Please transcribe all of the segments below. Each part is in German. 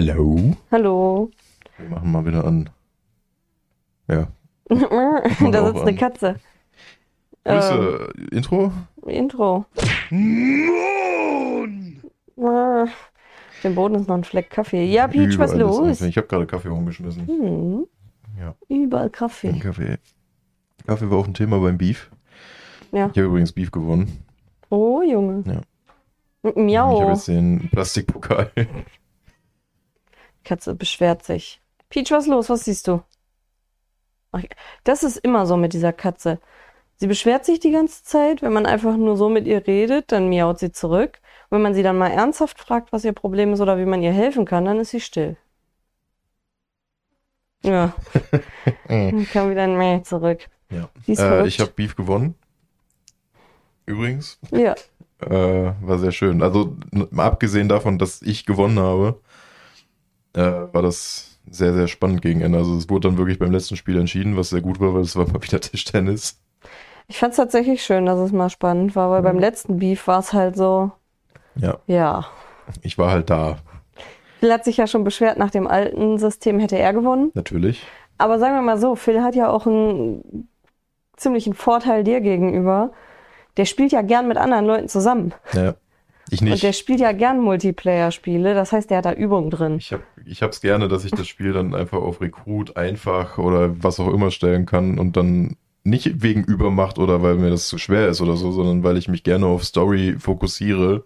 Hello. Hallo. Wir machen mal wieder an. Ja. da sitzt eine. Katze. Grüße. Intro? Ähm, Intro. Ah, Auf dem Boden ist noch ein Fleck Kaffee. Ja, Peach, was los? Ich habe gerade Kaffee umgeschmissen. Hm, Ja. überall Kaffee. Kaffee. Kaffee war auch ein Thema beim Beef. Ja. Ich habe übrigens Beef gewonnen. Oh, Junge. Ja. Ich habe Miau. jetzt den Plastikpokal. Katze beschwert sich. Peach, was los? Was siehst du? Das ist immer so mit dieser Katze. Sie beschwert sich die ganze Zeit. Wenn man einfach nur so mit ihr redet, dann miaut sie zurück. Und wenn man sie dann mal ernsthaft fragt, was ihr Problem ist oder wie man ihr helfen kann, dann ist sie still. Ja, dann kam wieder ein Mäh zurück. Ja. Äh, ich habe Beef gewonnen. Übrigens. Ja, Äh, war sehr schön. Also, abgesehen davon, dass ich gewonnen habe, äh, war das sehr, sehr spannend gegen Ende. Also, es wurde dann wirklich beim letzten Spiel entschieden, was sehr gut war, weil es war mal wieder Tischtennis. ich fand es tatsächlich schön, dass es mal spannend war, weil beim letzten Beef war es halt so, Ja, ja. ich war halt da, Phil hat sich ja schon beschwert, nach dem alten System hätte er gewonnen. natürlich. Aber sagen wir mal so, Phil hat ja auch einen ziemlichen Vorteil dir gegenüber. Der spielt ja gern mit anderen Leuten zusammen. Ja, ich Und der nicht. spielt ja gern Multiplayer-Spiele. Das heißt, der hat da Übung drin. Ich, hab, ich hab's gerne, dass ich das Spiel dann einfach auf Rekrut einfach oder was auch immer stellen kann und dann nicht wegen Übermacht oder weil mir das zu schwer ist oder so, sondern weil ich mich gerne auf Story fokussiere.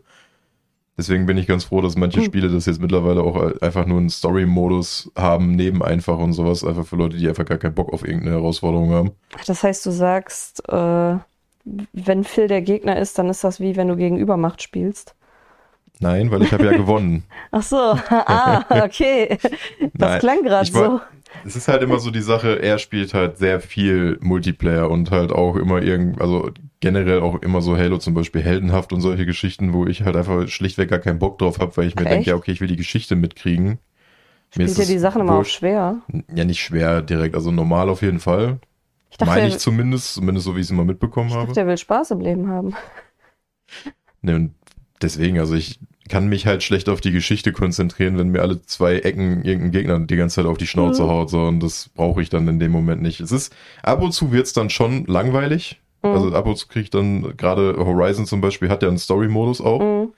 Deswegen bin ich ganz froh, dass manche Hm. Spiele das jetzt mittlerweile auch einfach nur einen Story-Modus haben, neben einfach und sowas, einfach für Leute, die einfach gar keinen Bock auf irgendeine Herausforderung haben. Das heißt, du sagst, äh, wenn Phil der Gegner ist, dann ist das wie wenn du gegen Übermacht spielst. Nein, weil ich habe ja gewonnen. Ach so, ah, okay. Das Nein, klang gerade so. Es ist halt immer so die Sache, er spielt halt sehr viel Multiplayer und halt auch immer irgend, also generell auch immer so Halo zum Beispiel heldenhaft und solche Geschichten, wo ich halt einfach schlichtweg gar keinen Bock drauf habe, weil ich mir denke, ja, okay, ich will die Geschichte mitkriegen. Mir Spielt es die Sachen immer wurscht. schwer? Ja, nicht schwer direkt, also normal auf jeden Fall. Ich dachte, Meine ich zumindest, zumindest so wie ich es immer mitbekommen ich habe. dachte, der will Spaß im Leben haben. Ne, und deswegen, also ich kann mich halt schlecht auf die Geschichte konzentrieren, wenn mir alle zwei Ecken irgendein Gegner die ganze Zeit auf die Schnauze Mhm. haut, so, und das brauche ich dann in dem Moment nicht. Es ist, ab und zu wird's dann schon langweilig. Mhm. Also ab und zu kriege ich dann, gerade Horizon zum Beispiel hat ja einen Story-Modus auch, Mhm.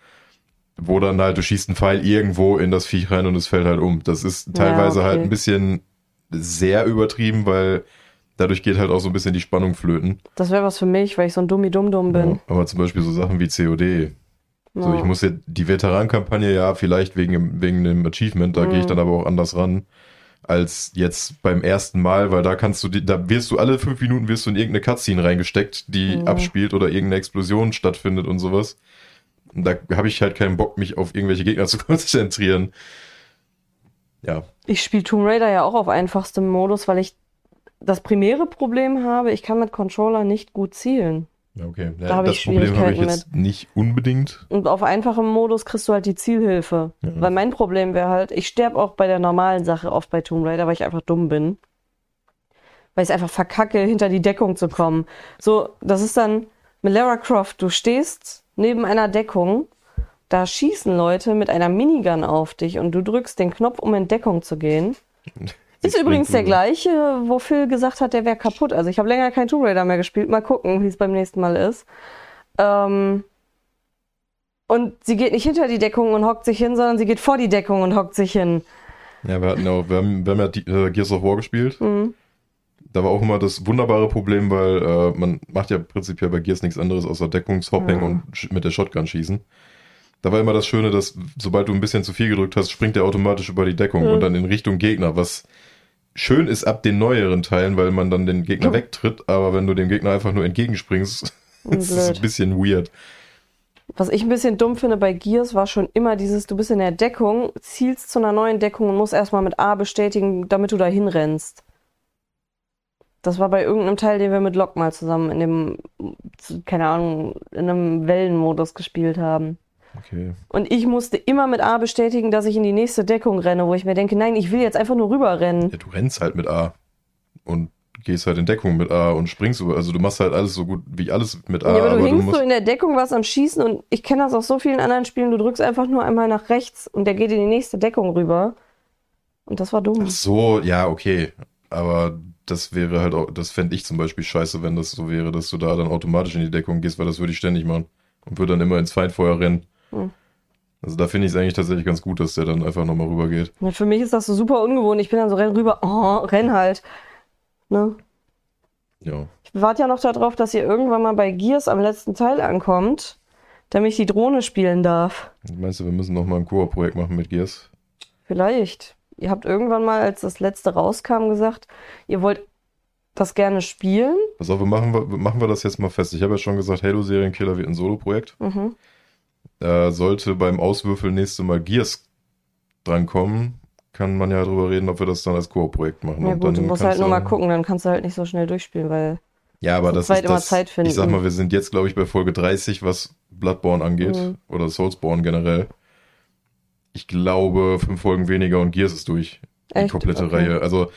wo dann halt, du schießt einen Pfeil irgendwo in das Viech rein und es fällt halt um. Das ist teilweise okay. halt ein bisschen sehr übertrieben, weil dadurch geht halt auch so ein bisschen die Spannung flöten. Das wäre was für mich, weil ich so ein Dummi-Dumm-Dumm bin. Ja, aber zum Beispiel so Sachen wie COD, so, Ja. ich muss jetzt die Veteranenkampagne, ja, vielleicht wegen, dem- wegen dem Achievement, da gehe ich Mhm. dann aber auch anders ran als jetzt beim ersten Mal, weil da kannst du, die, da wirst du alle fünf Minuten wirst du in irgendeine Cutscene reingesteckt, die Mhm. abspielt oder irgendeine Explosion stattfindet und sowas. Und da habe ich halt keinen Bock, mich auf irgendwelche Gegner zu konzentrieren. Ja, Ich spiele Tomb Raider ja auch auf einfachstem Modus, weil ich das primäre Problem habe, ich kann mit Controller nicht gut zielen. okay. Ja, Da das Problem habe ich Schwierigkeiten jetzt nicht unbedingt. Und auf einfachem Modus kriegst du halt die Zielhilfe. Ja. Weil mein Problem wäre halt, ich sterbe auch bei der normalen Sache oft bei Tomb Raider, weil ich einfach dumm bin. Weil ich es einfach verkacke, hinter die Deckung zu kommen. So, das ist dann mit Lara Croft, du stehst neben einer Deckung, da schießen Leute mit einer Minigun auf dich und du drückst den Knopf, um in Deckung zu gehen. Ist übrigens der gleiche, wo Phil gesagt hat, der wäre kaputt. Also ich habe länger kein Tomb Raider mehr gespielt. Mal gucken, wie es beim nächsten Mal ist. Ähm und sie geht nicht hinter die Deckung und hockt sich hin, sondern sie geht vor die Deckung und hockt sich hin. Ja, wir hatten ja, wir haben, wir haben ja die, äh, Gears of War gespielt. Mhm. Da war auch immer das wunderbare Problem, weil äh, man macht ja prinzipiell bei Gears nichts anderes außer Deckungshopping Ja. und mit der Shotgun schießen. Da war immer das Schöne, dass sobald du ein bisschen zu viel gedrückt hast, springt er automatisch über die Deckung Mhm. und dann in Richtung Gegner, was schön ist ab den neueren Teilen, weil man dann den Gegner Mhm. wegtritt, aber wenn du dem Gegner einfach nur entgegenspringst, ist es ein bisschen weird. Was ich ein bisschen dumm finde bei Gears war schon immer dieses, du bist in der Deckung, zielst zu einer neuen Deckung und musst erstmal mit A bestätigen, damit du da hinrennst. Das war bei irgendeinem Teil, den wir mit Lok mal zusammen in dem, keine Ahnung, in einem Wellenmodus gespielt haben. Okay. Und ich musste immer mit A bestätigen, dass ich in die nächste Deckung renne, wo ich mir denke, nein, ich will jetzt einfach nur rüberrennen. Ja, du rennst halt mit A und gehst halt in Deckung mit A und springst. Also du machst halt alles so gut wie alles mit A, Ja, aber du aber du hängst musst. so in der Deckung, was am Schießen und ich kenne das aus so vielen anderen Spielen, du drückst einfach nur einmal nach rechts und der geht in die nächste Deckung rüber. Und das war dumm. Ach so, ja, okay. Aber das wäre halt auch, das fände ich zum Beispiel scheiße, wenn das so wäre, dass du da dann automatisch in die Deckung gehst, weil das würde ich ständig machen. Und würde dann immer ins Feindfeuer rennen. Hm. Also da finde ich es eigentlich tatsächlich ganz gut, dass der dann einfach nochmal rübergeht. Ja, für mich ist das so super ungewohnt. Ich bin dann so renn rüber, oh, renn halt. Ne? Ja. Ich warte ja noch darauf, dass ihr irgendwann mal bei Gears am letzten Teil ankommt, damit ich die Drohne spielen darf. Meinst du, wir müssen nochmal ein Koop-Projekt machen mit Gears? Vielleicht. Ihr habt irgendwann mal, als das letzte rauskam, gesagt, ihr wollt das gerne spielen. Pass auf, wir machen, wir, machen wir das jetzt mal fest. Ich habe ja schon gesagt, Halo Serienkiller wird ein Solo-Projekt. Mhm. Äh, sollte beim Auswürfeln nächste Mal Gears drankommen, kann man ja drüber reden, ob wir das dann als Koop-Projekt machen. Ja Und gut, du musst halt nur mal gucken, dann kannst du halt nicht so schnell durchspielen, weil Ja, aber das ist immer das. Ich sag mal, wir sind jetzt, glaube ich, bei Folge 30, was Bloodborne angeht. Mhm. Oder Soulsborne generell. Ich glaube, fünf Folgen weniger und Gears ist durch. Die Echt? komplette Okay. Reihe. Also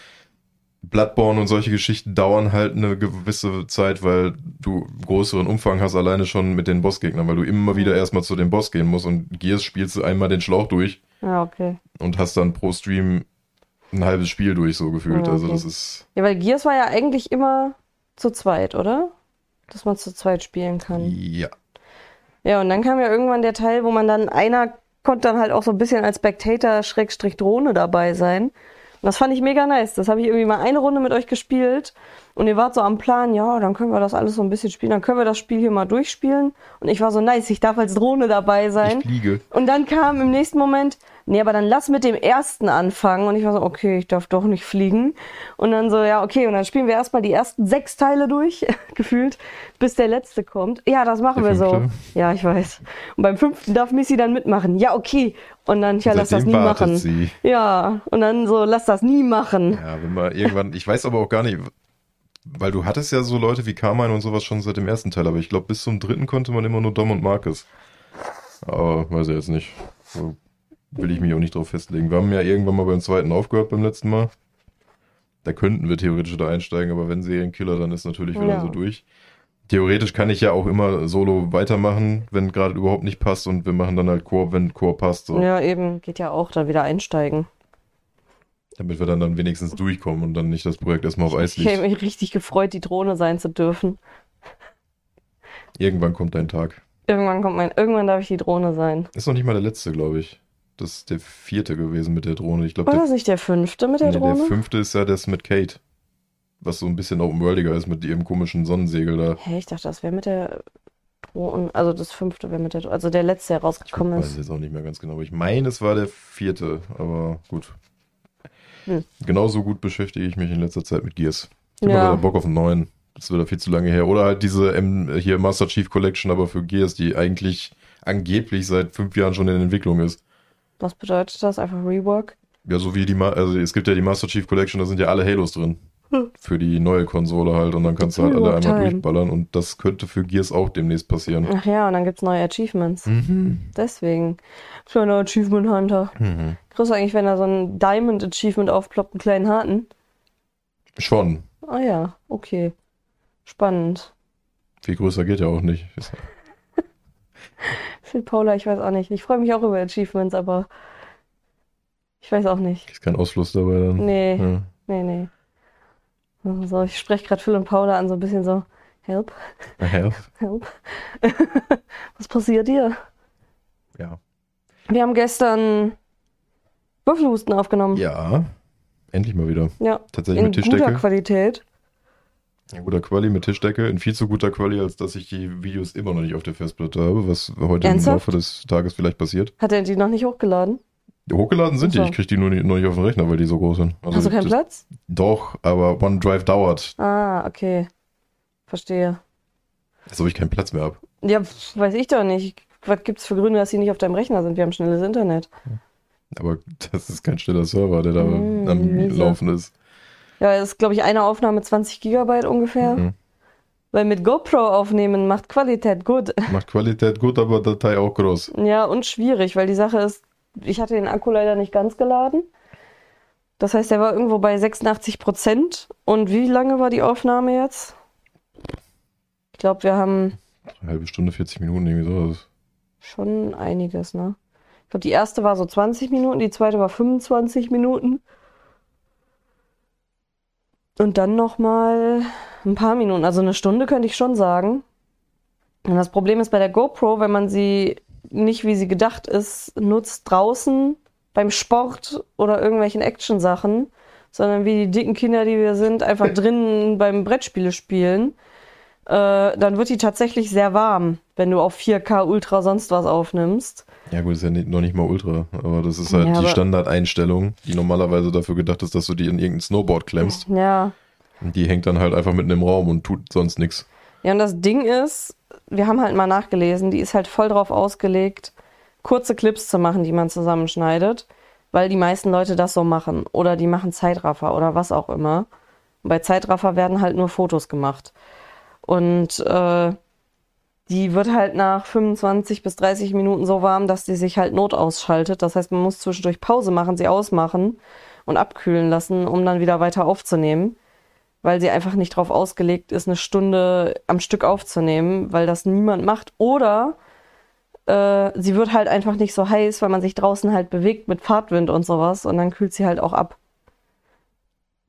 Bloodborne und solche Geschichten dauern halt eine gewisse Zeit, weil du größeren Umfang hast, alleine schon mit den Bossgegnern, weil du immer wieder erstmal zu dem Boss gehen musst und Gears spielst du einmal den Schlauch durch Ja, okay. und hast dann pro Stream ein halbes Spiel durch, so gefühlt. Ja, Also okay. das ist. Ja, weil Gears war ja eigentlich immer zu zweit, oder? Dass man zu zweit spielen kann. Ja. Ja, und dann kam ja irgendwann der Teil, wo man dann, einer konnte dann halt auch so ein bisschen als Spectator-Drohne dabei sein. Das fand ich mega nice. Das habe ich irgendwie mal eine Runde mit euch gespielt. Und ihr wart so am Plan, ja, dann können wir das alles so ein bisschen spielen. Dann können wir das Spiel hier mal durchspielen. Und ich war so nice, ich darf als Drohne dabei sein. Ich fliege. Und dann kam im nächsten Moment, nee, aber dann lass mit dem ersten anfangen. Und ich war so, okay, ich darf doch nicht fliegen. Und dann so, ja, okay, und dann spielen wir erstmal die ersten sechs Teile durch, gefühlt, bis der letzte kommt. Ja, das machen Der wir so. fünfte? Ja, ich weiß. Und beim fünften darf Missy dann mitmachen. Ja, okay. Und dann, ja, lass das nie machen. sie. Ja, und dann so, lass das nie machen. Ja, wenn man irgendwann, ich weiß aber auch gar nicht, weil du hattest ja so Leute wie Carmine und sowas schon seit dem ersten Teil, aber ich glaube, bis zum dritten konnte man immer nur Dom und Marcus. Aber weiß ich jetzt nicht. So will ich mich auch nicht drauf festlegen. Wir haben ja irgendwann mal beim zweiten aufgehört beim letzten Mal. Da könnten wir theoretisch da einsteigen, aber wenn Serienkiller, dann ist natürlich wieder Ja. so durch. Theoretisch kann ich ja auch immer solo weitermachen, wenn gerade überhaupt nicht passt und wir machen dann halt Koop, wenn Koop passt, so, Ja, eben, geht ja auch, dann wieder einsteigen. damit wir dann, dann wenigstens durchkommen und dann nicht das Projekt erstmal auf Eis Ich liegt. habe mich richtig gefreut, die Drohne sein zu dürfen. Irgendwann kommt dein Tag. Irgendwann kommt mein, irgendwann darf ich die Drohne sein. Ist noch nicht mal der letzte, glaube ich. Das ist der vierte gewesen mit der Drohne. Ich glaube, War das nicht der fünfte mit der nee, Drohne? der fünfte ist ja das mit Kate. Was so ein bisschen open-worldiger ist mit ihrem komischen Sonnensegel da. Hä, ich dachte, das wäre mit der Drohne. Also das fünfte wäre mit der Drohne. Also der letzte, der Ich rausgekommen weiß ist. jetzt auch nicht mehr ganz genau. aber Ich meine, es war der vierte, aber gut. Hm. Genauso gut beschäftige ich mich in letzter Zeit mit Gears. Ich habe Ja. mal wieder Bock auf einen neuen. Das ist wieder viel zu lange her. Oder halt diese M hier Master Chief Collection, aber für Gears, die eigentlich angeblich seit fünf Jahren schon in Entwicklung ist. Was bedeutet das? Einfach Rework? Ja, so wie die, Ma also es gibt ja die Master Chief Collection, da sind ja alle Halos drin. Hm. Für die neue Konsole halt und dann kannst du halt alle einmal durchballern und das könnte für Gears auch demnächst passieren. Ach ja, und dann gibt's neue Achievements. Mhm. Deswegen. Kleiner Achievement Hunter. Mhm. Grüß eigentlich, wenn da so ein Diamond Achievement aufploppt, einen kleinen Harten. Schon. Ah ja, okay. Spannend. Viel größer geht ja auch nicht. Phil Paula, ich weiß auch nicht. Ich freue mich auch über Achievements, aber ich weiß auch nicht. Ist kein Ausfluss dabei dann. Nee, Ja. nee, nee. So, ich spreche gerade Phil und Paula an, so ein bisschen so, help, Ja. help. Was passiert dir? ja. Wir haben gestern Würfelhusten aufgenommen. Ja. Endlich mal wieder. Ja, Tatsächlich in mit guter Tischdecke. Qualität. In guter Quali mit Tischdecke. In viel zu guter Quali, als dass ich die Videos immer noch nicht auf der Festplatte habe, was heute Ernsthaft? im Laufe des Tages vielleicht passiert. Hat er die noch nicht hochgeladen? Hochgeladen sind die, so. ich kriege die nur nicht, noch nicht auf den Rechner, weil die so groß sind. Also Hast du keinen das- Platz? Doch, aber OneDrive dauert. Ah, okay. Verstehe. Als ob ich keinen Platz mehr habe. Ja, weiß ich doch nicht. Was gibt's für Gründe, dass sie nicht auf deinem Rechner sind? Wir haben schnelles Internet. Aber das ist kein stiller Server, der da Mm, am miese. Laufen ist. Ja, das ist, glaube ich, eine Aufnahme 20 Gigabyte ungefähr. Mhm. Weil mit GoPro aufnehmen macht Qualität gut. Macht Qualität gut, aber Datei auch groß. Ja, und schwierig, weil die Sache ist, ich hatte den Akku leider nicht ganz geladen. Das heißt, der war irgendwo bei 86 Prozent. Und wie lange war die Aufnahme jetzt? Ich glaube, wir haben Eine halbe Stunde, 40 Minuten, irgendwie sowas. schon einiges, ne? Ich glaube, die erste war so 20 Minuten, die zweite war 25 Minuten. Und dann nochmal ein paar Minuten, also eine Stunde könnte ich schon sagen. Und das Problem ist bei der GoPro, wenn man sie nicht wie sie gedacht ist, nutzt draußen beim Sport oder irgendwelchen Action-Sachen, sondern wie die dicken Kinder, die wir sind, einfach drinnen beim Brettspiele spielen, äh, dann wird die tatsächlich sehr warm, wenn du auf 4K Ultra sonst was aufnimmst. Ja gut, ist ja nicht, noch nicht mal Ultra, aber das ist halt Ja, die Standardeinstellung, die normalerweise dafür gedacht ist, dass du die in irgendein Snowboard klemmst. Ja. Und die hängt dann halt einfach mitten im Raum und tut sonst nichts. Ja, und das Ding ist, wir haben halt mal nachgelesen, die ist halt voll drauf ausgelegt, kurze Clips zu machen, die man zusammenschneidet, weil die meisten Leute das so machen. Oder die machen Zeitraffer oder was auch immer. Und bei Zeitraffer werden halt nur Fotos gemacht. Und äh, die wird halt nach 25 bis 30 Minuten so warm, dass die sich halt notausschaltet. Das heißt, man muss zwischendurch Pause machen, sie ausmachen und abkühlen lassen, um dann wieder weiter aufzunehmen weil sie einfach nicht drauf ausgelegt ist, eine Stunde am Stück aufzunehmen, weil das niemand macht. Oder äh, sie wird halt einfach nicht so heiß, weil man sich draußen halt bewegt mit Fahrtwind und sowas und dann kühlt sie halt auch ab.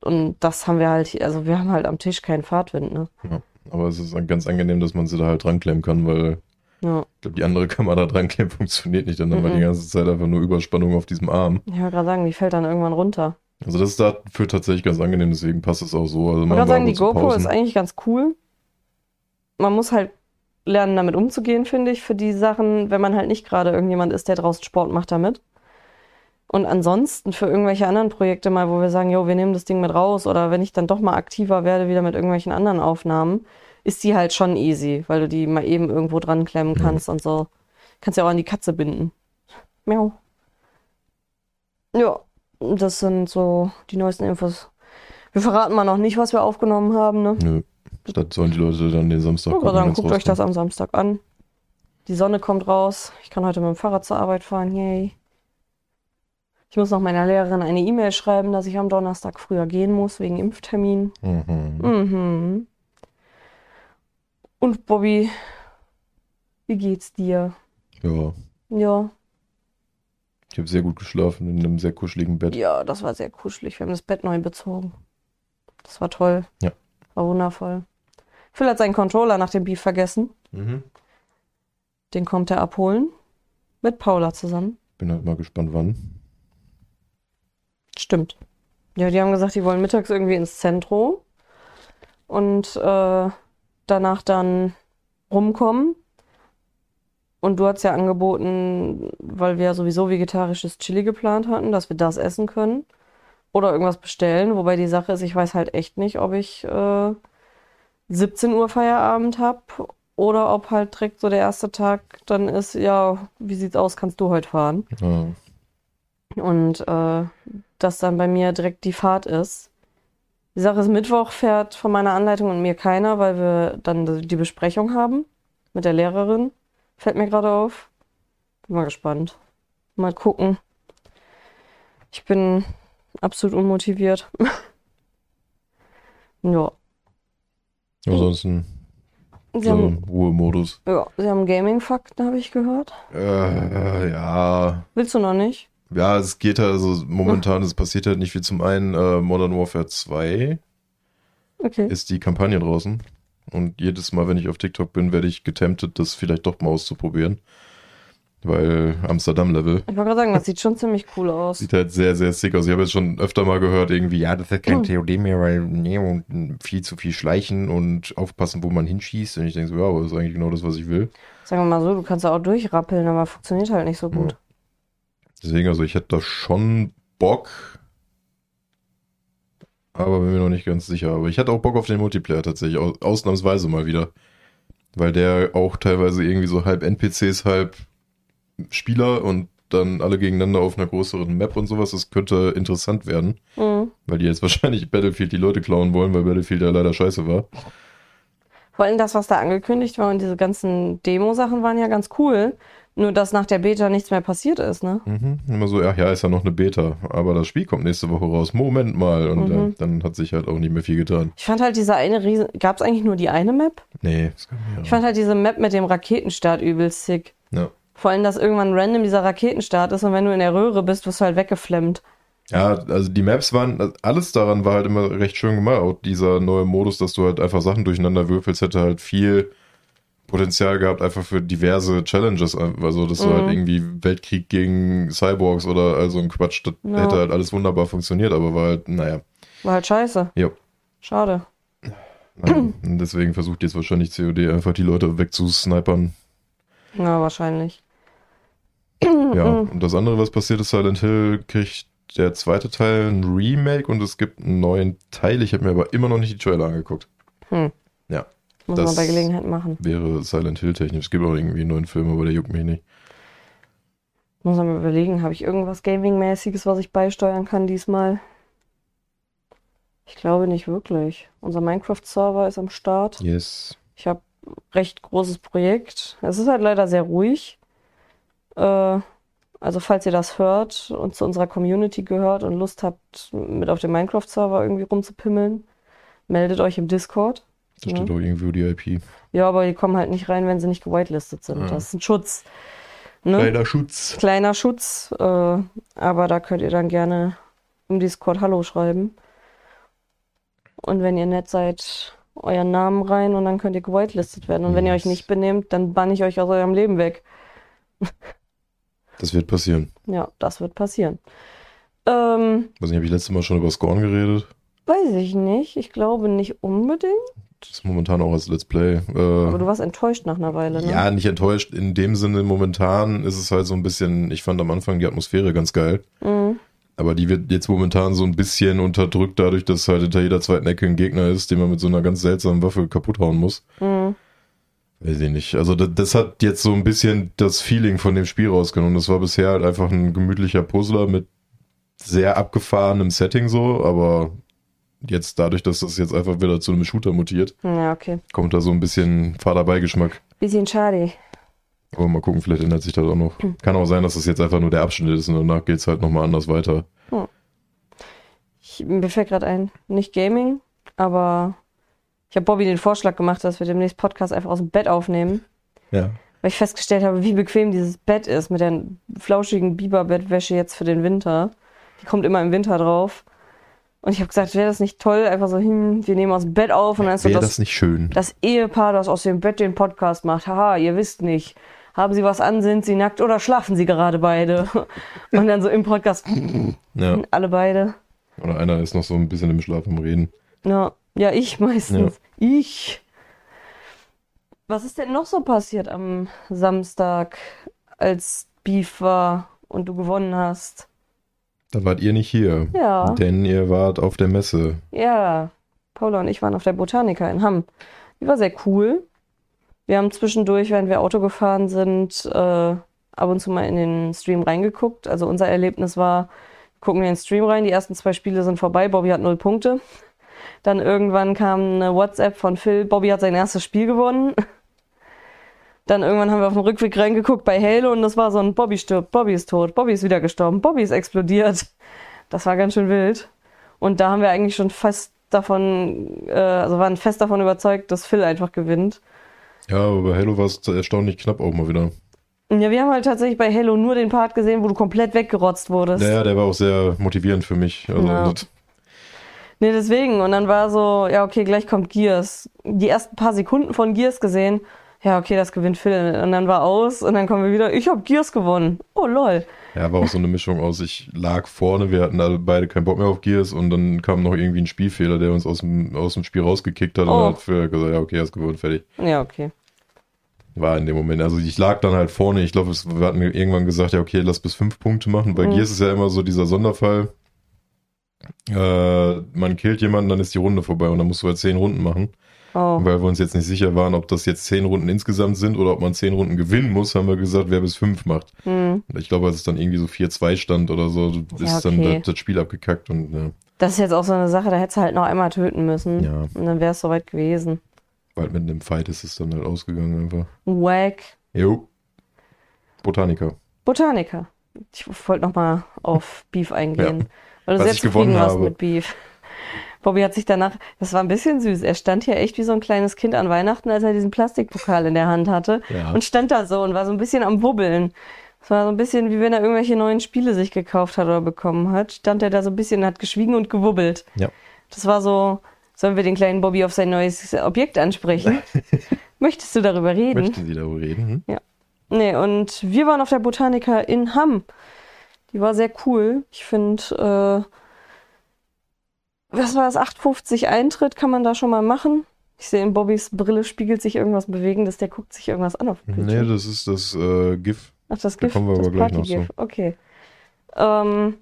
Und das haben wir halt, also wir haben halt am Tisch keinen Fahrtwind, ne? Ja. Aber es ist ganz angenehm, dass man sie da halt dran klemmen kann, weil Ja. ich glaube, die andere Kamera dran klemmen funktioniert nicht. Dann haben wir Mhm. die ganze Zeit einfach nur Überspannung auf diesem Arm. Ich wollte gerade sagen, die fällt dann irgendwann runter. Also das ist dafür tatsächlich ganz angenehm, deswegen passt es auch so. Also Ich man wollte gerade war sagen, die GoPro Pausen. ist eigentlich ganz cool. Man muss halt lernen, damit umzugehen, finde ich, für die Sachen, wenn man halt nicht gerade irgendjemand ist, der draußen Sport macht damit. Und ansonsten für irgendwelche anderen Projekte mal, wo wir sagen, jo, wir nehmen das Ding mit raus oder wenn ich dann doch mal aktiver werde, wieder mit irgendwelchen anderen Aufnahmen, ist die halt schon easy, weil du die mal eben irgendwo dran klemmen Mhm. kannst und so. Kannst ja auch an die Katze binden. Miau. Ja, das sind so die neuesten Infos. Wir verraten mal noch nicht, was wir aufgenommen haben, ne? Nö. Das sollen die Leute dann den Samstag sagen, wenn's guckt euch das am Samstag an. Die Sonne kommt raus. Ich kann heute mit dem Fahrrad zur Arbeit fahren. Yay. Ich muss noch meiner Lehrerin eine E-Mail schreiben, dass ich am Donnerstag früher gehen muss, wegen Impftermin. Mhm. Mhm. Und Bobby, wie geht's dir? Ja, Ja, ich habe sehr gut geschlafen in einem sehr kuscheligen Bett. ja, das war sehr kuschelig. Wir haben das Bett neu bezogen. Das war toll. Ja. War wundervoll. Phil hat seinen Controller nach dem Beef vergessen. Mhm. Den kommt er abholen. Mit Paula zusammen. Bin halt mal gespannt, wann. Stimmt. Ja, die haben gesagt, die wollen mittags irgendwie ins Zentrum und äh, danach dann rumkommen. Und du hast ja angeboten, weil wir ja sowieso vegetarisches Chili geplant hatten, dass wir das essen können oder irgendwas bestellen. Wobei die Sache ist, ich weiß halt echt nicht, ob ich äh, 17 Uhr Feierabend habe oder ob halt direkt so der erste Tag dann ist, ja, wie sieht's aus, kannst du heute fahren? Ja. Und äh, dass dann bei mir direkt die Fahrt ist. Die Sache ist, Mittwoch fährt von meiner Anleitung und mir keiner, weil wir dann die Besprechung haben mit der Lehrerin. Fällt mir gerade auf. Bin mal gespannt. Mal gucken. Ich bin absolut unmotiviert. ja. Ansonsten Sie so haben, Ruhemodus. ja, sie haben Gaming-Fakten, habe ich gehört. Äh, ja. Willst du noch nicht? Ja, es geht halt, also momentan, es passiert halt nicht viel. Zum einen, äh, Modern Warfare 2 Okay. ist die Kampagne draußen. Und jedes Mal, wenn ich auf TikTok bin, werde ich getemptet, das vielleicht doch mal auszuprobieren. Weil Amsterdam-Level Ich wollte gerade sagen, das sieht schon ziemlich cool aus. sieht halt sehr, sehr sick aus. Ich habe jetzt schon öfter mal gehört, irgendwie, ja, das hat kein Hm. TOD mehr, weil nee, und viel zu viel schleichen und aufpassen, wo man hinschießt. Und ich denke so, ja, aber das ist eigentlich genau das, was ich will. Sagen wir mal so, du kannst ja auch durchrappeln, aber funktioniert halt nicht so gut. Deswegen, also ich hätte da schon Bock, aber bin mir noch nicht ganz sicher. Aber ich hatte auch Bock auf den Multiplayer tatsächlich, au- ausnahmsweise mal wieder. Weil der auch teilweise irgendwie so halb NPCs, halb Spieler und dann alle gegeneinander auf einer größeren Map und sowas. Das könnte interessant werden, Mhm. weil die jetzt wahrscheinlich Battlefield die Leute klauen wollen, weil Battlefield ja leider scheiße war. Vor allem das, was da angekündigt war und diese ganzen Demo-Sachen waren ja ganz cool. Nur, dass nach der Beta nichts mehr passiert ist, ne? Mhm. Immer so, ach ja, ist ja noch eine Beta, aber das Spiel kommt nächste Woche raus. Moment mal. Und Mhm. äh, dann hat sich halt auch nicht mehr viel getan. Ich fand halt diese eine riesen... Gab es eigentlich nur die eine Map? Nee, das kann ja. Ich fand halt diese Map mit dem Raketenstart übelst sick. ja. Vor allem, dass irgendwann random dieser Raketenstart ist und wenn du in der Röhre bist, wirst du halt weggeflemmt. Ja, also die Maps waren, alles daran war halt immer recht schön gemacht. Auch dieser neue Modus, dass du halt einfach Sachen durcheinander würfelst, hätte halt viel Potenzial gehabt, einfach für diverse Challenges. Also, dass du halt Mhm. irgendwie Weltkrieg gegen Cyborgs oder all so ein Quatsch, das Ja. hätte halt alles wunderbar funktioniert, aber war halt, naja. War halt scheiße. Jo. Schade. Und deswegen versucht jetzt wahrscheinlich COD einfach die Leute wegzusnipern. Ja, wahrscheinlich. Ja, Mhm. und das andere, was passiert ist, Silent Hill kriegt der zweite Teil ein Remake und es gibt einen neuen Teil. Ich habe mir aber immer noch nicht die Trailer angeguckt. Hm. Ja, Muss Das- man bei Gelegenheit machen. wäre Silent Hill technisch. Es gibt auch irgendwie einen neuen Film, aber der juckt mich nicht. Muss man mal überlegen, habe ich irgendwas Gaming-mäßiges, was ich beisteuern kann diesmal? Ich glaube nicht wirklich. Unser Minecraft-Server ist am Start. Yes. Ich habe recht großes Projekt. Es ist halt leider sehr ruhig. Äh, also falls ihr das hört und zu unserer Community gehört und Lust habt, mit auf dem Minecraft-Server irgendwie rumzupimmeln, meldet euch im Discord. Da Ja. steht auch irgendwo die IP. Ja, aber die kommen halt nicht rein, wenn sie nicht gewitelistet sind. Ah. Das ist ein Schutz. Ne? Leider Schutz. Kleiner Schutz, äh, aber da könnt ihr dann gerne im Discord Hallo schreiben. Und wenn ihr nett seid, euren Namen rein und dann könnt ihr gewitelistet werden. Und wenn ihr euch Yes. nicht benehmt, dann bann ich euch aus eurem Leben weg. Das wird passieren. Ja, das wird passieren. Ähm, Weiß nicht, habe ich letztes Mal schon über Scorn geredet? weiß ich nicht. Ich glaube nicht unbedingt. Das ist momentan auch als Let's Play. Aber Äh, du warst enttäuscht nach einer Weile, ne? ja, nicht enttäuscht. In dem Sinne, momentan ist es halt so ein bisschen, ich fand am Anfang die Atmosphäre ganz geil. Mhm. Aber die wird jetzt momentan so ein bisschen unterdrückt, dadurch, dass halt hinter jeder zweiten Ecke ein Gegner ist, den man mit so einer ganz seltsamen Waffe kaputt hauen muss. Mhm. Weiß ich nicht. Also das, das hat jetzt so ein bisschen das Feeling von dem Spiel rausgenommen. Das war bisher halt einfach ein gemütlicher Puzzler mit sehr abgefahrenem Setting so, aber jetzt dadurch, dass das jetzt einfach wieder zu einem Shooter mutiert, Ja, okay. kommt da so ein bisschen Faderbeigeschmack. Bisschen schade. Aber mal gucken, vielleicht ändert sich das auch noch. Kann auch sein, dass das jetzt einfach nur der Abschnitt ist und danach geht's halt nochmal anders weiter. Ich, mir fällt gerade ein, nicht Gaming, aber ich habe Bobby den Vorschlag gemacht, dass wir demnächst Podcast einfach aus dem Bett aufnehmen, Ja. weil ich festgestellt habe, wie bequem dieses Bett ist mit der flauschigen Biberbettwäsche jetzt für den Winter. Die kommt immer im Winter drauf. Und ich habe gesagt, wäre das nicht toll, einfach so, hm, wir nehmen aus dem Bett auf und dann ist so das, das nicht schön? das Ehepaar, das aus dem Bett den Podcast macht. Haha, ihr wisst nicht. Haben sie was an, sind sie nackt oder schlafen sie gerade beide? Und dann so im Podcast, Ja. alle beide. Oder einer ist noch so ein bisschen im Schlaf am Reden. Ja, ja, ich meistens. Ich. Was ist denn noch so passiert am Samstag, als Beef war und du gewonnen hast? Da wart ihr nicht hier. Ja, Denn ihr wart auf der Messe. ja. Paula und ich waren auf der Botanica in Hamm. Die war sehr cool. Wir haben zwischendurch, während wir Auto gefahren sind, äh, ab und zu mal in den Stream reingeguckt. Also unser Erlebnis war, gucken wir in den Stream rein, die ersten zwei Spiele sind vorbei, Bobby hat null Punkte. Dann irgendwann kam eine WhatsApp von Phil, Bobby hat sein erstes Spiel gewonnen. Dann irgendwann haben wir auf dem Rückweg reingeguckt bei Halo und das war so ein Bobby stirbt, Bobby ist tot, Bobby ist wieder gestorben, Bobby ist explodiert. Das war ganz schön wild. Und da haben wir eigentlich schon fest davon, äh, also waren fest davon überzeugt, dass Phil einfach gewinnt. Ja, aber bei Halo war es erstaunlich knapp auch mal wieder. Ja, wir haben halt tatsächlich bei Halo nur den Part gesehen, wo du komplett weggerotzt wurdest. Naja, der war auch sehr motivierend für mich. Also Ja. Nee, deswegen. Und dann war so, ja, okay, gleich kommt Gears. Die ersten paar Sekunden von Gears gesehen. Ja, okay, das gewinnt Phil. Und dann war aus und dann kommen wir wieder, ich hab Gears gewonnen. Oh, lol. ja, war auch so eine Mischung aus, ich lag vorne, wir hatten alle beide keinen Bock mehr auf Gears und dann kam noch irgendwie ein Spielfehler, der uns aus dem, aus dem Spiel rausgekickt hat Oh. und hat für gesagt, ja, okay, hast gewonnen, fertig. Ja, okay. War in dem Moment. Also ich lag dann halt vorne, ich glaube, wir hatten irgendwann gesagt, ja, okay, lass bis fünf Punkte machen. Bei Mhm. Gears ist ja immer so dieser Sonderfall. Äh, man killt jemanden, dann ist die Runde vorbei und dann musst du halt zehn Runden machen. Oh. Weil wir uns jetzt nicht sicher waren, ob das jetzt zehn Runden insgesamt sind oder ob man zehn Runden gewinnen muss, haben wir gesagt, wer bis fünf macht. Hm. Ich glaube, als es dann irgendwie so 4-2 stand oder so, ist Ja, dann okay. das, das Spiel abgekackt und ja, Das ist jetzt auch so eine Sache, da hättest du halt noch einmal töten müssen. ja, Und dann wäre es soweit gewesen. bald mit einem Fight ist es dann halt ausgegangen einfach. Wack. Jo. Botaniker. Botaniker. Ich wollte nochmal auf Beef eingehen. Weil du Was sehr ich gewonnen warst habe. mit Beef. Bobby hat sich danach, das war ein bisschen süß. Er stand hier echt wie so ein kleines Kind an Weihnachten, als er diesen Plastikpokal in der Hand hatte. Ja. Und stand da so und war so ein bisschen am Wubbeln. Es war so ein bisschen, wie wenn er irgendwelche neuen Spiele sich gekauft hat oder bekommen hat. Stand er da so ein bisschen, hat geschwiegen und gewubbelt. Ja. Das war so, sollen wir den kleinen Bobby auf sein neues Objekt ansprechen? Möchtest du darüber reden? Möchten Sie darüber reden? Hm? Nee, und wir waren auf der Botanica in Hamm. Die war sehr cool. Ich finde, äh, was war das? 8,50 Eintritt kann man da schon mal machen. Ich sehe in Bobbys Brille spiegelt sich irgendwas Bewegendes, der guckt sich irgendwas an auf dem Nee, Bildschirm. das ist das äh, GIF. Ach, das da Gift, kommen wir das aber gleich noch Party-GIF. Okay. Ähm,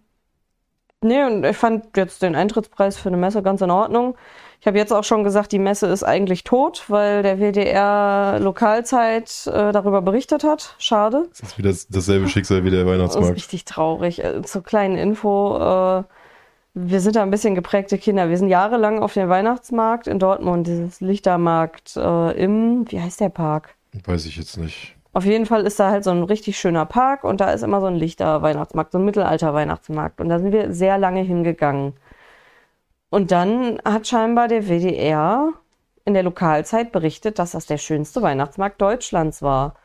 nee, und ich fand jetzt den Eintrittspreis für eine Messe ganz in Ordnung. Ich habe jetzt auch schon gesagt, die Messe ist eigentlich tot, weil der WDR Lokalzeit äh, darüber berichtet hat. Schade. Das ist wieder das- dasselbe Schicksal wie der Das ist Weihnachtsmarkt. richtig traurig. Äh, Zur kleinen Info, äh, wir sind da ein bisschen geprägte Kinder. Wir sind jahrelang auf dem Weihnachtsmarkt in Dortmund, dieses Lichtermarkt äh, im, wie heißt der Park? Weiß ich jetzt nicht. Auf jeden Fall ist da halt so ein richtig schöner Park und da ist immer so ein Lichter-Weihnachtsmarkt, so ein Mittelalter-Weihnachtsmarkt. Und da sind wir sehr lange hingegangen. Und dann hat scheinbar der WDR in der Lokalzeit berichtet, dass das der schönste Weihnachtsmarkt Deutschlands war.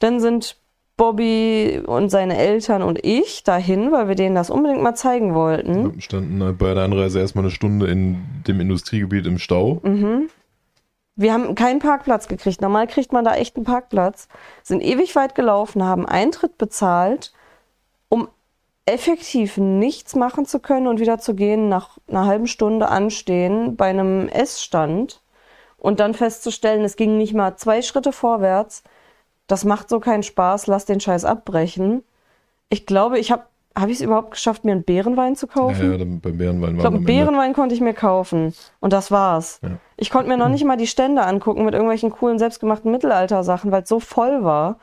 Dann sind Bobby und seine Eltern und ich dahin, weil wir denen das unbedingt mal zeigen wollten. Wir standen halt bei der Anreise erstmal eine Stunde in dem Industriegebiet im Stau. Mhm. Wir haben keinen Parkplatz gekriegt. Normal kriegt man da echt einen Parkplatz. Sind ewig weit gelaufen, haben Eintritt bezahlt, um effektiv nichts machen zu können und wieder zu gehen, nach einer halben Stunde anstehen bei einem Essstand und dann festzustellen, es ging nicht mal zwei Schritte vorwärts. Das macht so keinen Spaß, lass den Scheiß abbrechen. Ich glaube, ich habe habe ich es überhaupt geschafft, mir einen Bärenwein zu kaufen? Ja, ja, dann beim Bärenwein Ich waren glaube, einen. Bärenwein konnte ich mir kaufen. Und das war's. Ja. Ich konnte mir noch nicht mal die Stände angucken mit irgendwelchen coolen, selbstgemachten Mittelalter-Sachen, weil es so voll war.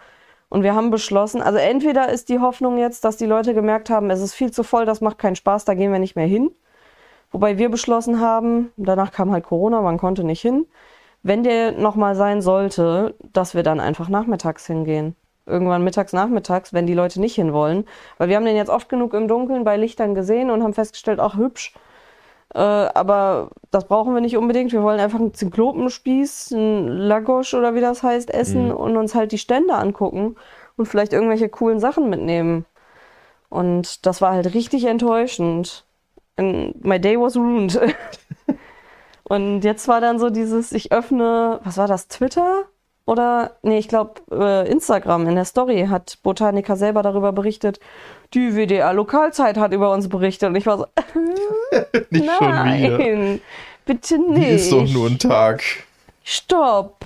Und wir haben beschlossen, also entweder ist die Hoffnung jetzt, dass die Leute gemerkt haben, es ist viel zu voll, das macht keinen Spaß, da gehen wir nicht mehr hin. Wobei wir beschlossen haben, danach kam halt Corona, man konnte nicht hin. Wenn der nochmal sein sollte, dass wir dann einfach nachmittags hingehen. Irgendwann mittags, nachmittags, wenn die Leute nicht hinwollen. Weil wir haben den jetzt oft genug im Dunkeln bei Lichtern gesehen und haben festgestellt, ach hübsch. Äh, aber das brauchen wir nicht unbedingt. Wir wollen einfach einen Zyklopenspieß, einen Lagosch oder wie das heißt, essen Mhm. und uns halt die Stände angucken und vielleicht irgendwelche coolen Sachen mitnehmen. Und das war halt richtig enttäuschend. And my day was ruined. und jetzt war dann so dieses, ich öffne, was war das, Twitter? Oder, nee, ich glaube, äh, Instagram in der Story hat Botanica selber darüber berichtet. Die WDR Lokalzeit hat über uns berichtet. Und ich war so, Nicht schon wieder. nein, bitte Die nicht. ist doch nur ein Tag. Stopp.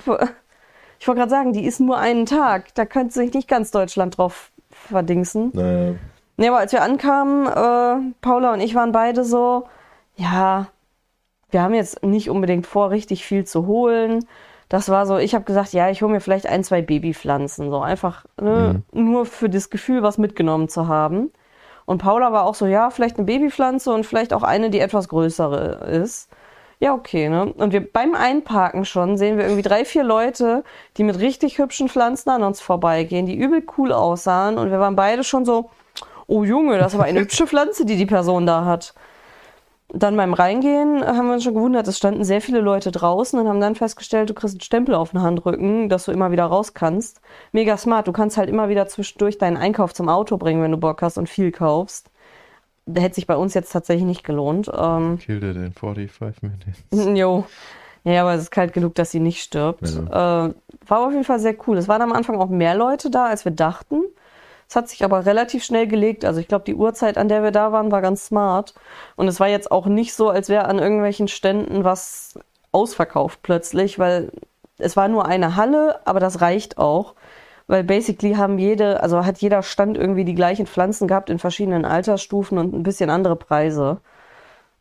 Ich wollte gerade sagen, die ist nur einen Tag. Da könnte sich nicht ganz Deutschland drauf verdingsen. Naja. Nee, aber als wir ankamen, äh, Paula und ich waren beide so, ja, wir haben jetzt nicht unbedingt vor, richtig viel zu holen. Das war so, ich habe gesagt, ja, ich hole mir vielleicht ein, zwei Babypflanzen, so einfach ne, nur für das Gefühl, was mitgenommen zu haben. Und Paula war auch so, ja, vielleicht eine Babypflanze und vielleicht auch eine, die etwas größere ist. Ja, okay, ne? Und wir beim Einparken schon sehen wir irgendwie drei, vier Leute, die mit richtig hübschen Pflanzen an uns vorbeigehen, die übel cool aussahen. Und wir waren beide schon so, oh Junge, das ist aber eine hübsche Pflanze, die die Person da hat. Dann beim Reingehen haben wir uns schon gewundert, es standen sehr viele Leute draußen und haben dann festgestellt, du kriegst einen Stempel auf den Handrücken, dass du immer wieder raus kannst. Mega smart, du kannst halt immer wieder zwischendurch deinen Einkauf zum Auto bringen, wenn du Bock hast und viel kaufst. Der hätte sich bei uns jetzt tatsächlich nicht gelohnt. Ähm, Killed it in 45 minutes. Jo. Ja, aber es ist kalt genug, dass sie nicht stirbt. Äh, war auf jeden Fall sehr cool. Es waren am Anfang auch mehr Leute da, als wir dachten. Es hat sich aber relativ schnell gelegt. Also ich glaube, die Uhrzeit, an der wir da waren, war ganz smart. Und es war jetzt auch nicht so, als wäre an irgendwelchen Ständen was ausverkauft plötzlich, weil es war nur eine Halle, aber das reicht auch. Weil basically haben jede, also hat jeder Stand irgendwie die gleichen Pflanzen gehabt in verschiedenen Altersstufen und ein bisschen andere Preise.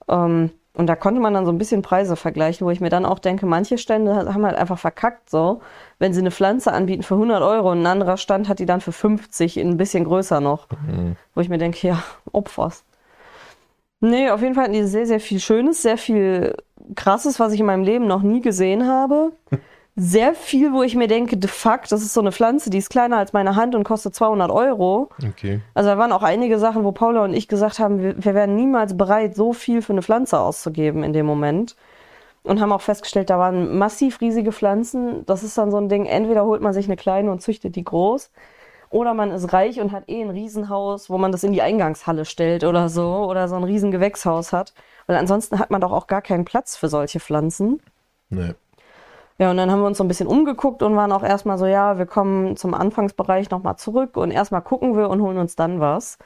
Ähm, und da konnte man dann so ein bisschen Preise vergleichen, wo ich mir dann auch denke, manche Stände haben halt einfach verkackt so. Wenn sie eine Pflanze anbieten für 100 Euro und ein anderer Stand hat die dann für 50, ein bisschen größer noch. Wo ich mir denke, ja, Opfers. Nee, auf jeden Fall hatten die sehr, sehr viel Schönes, sehr viel Krasses, was ich in meinem Leben noch nie gesehen habe. Sehr viel, wo ich mir denke, de facto, das ist so eine Pflanze, die ist kleiner als meine Hand und kostet 200 Euro. Okay. Also da waren auch einige Sachen, wo Paula und ich gesagt haben, wir, wir wären niemals bereit, so viel für eine Pflanze auszugeben in dem Moment. Und haben auch festgestellt, da waren massiv riesige Pflanzen. Das ist dann so ein Ding, entweder holt man sich eine kleine und züchtet die groß. Oder man ist reich und hat eh ein Riesenhaus, wo man das in die Eingangshalle stellt oder so. Oder so ein riesen Gewächshaus hat. Weil ansonsten hat man doch auch gar keinen Platz für solche Pflanzen. Nee. Ja, und dann haben wir uns so ein bisschen umgeguckt und waren auch erstmal so, ja, wir kommen zum Anfangsbereich nochmal zurück und erstmal gucken wir und holen uns dann was.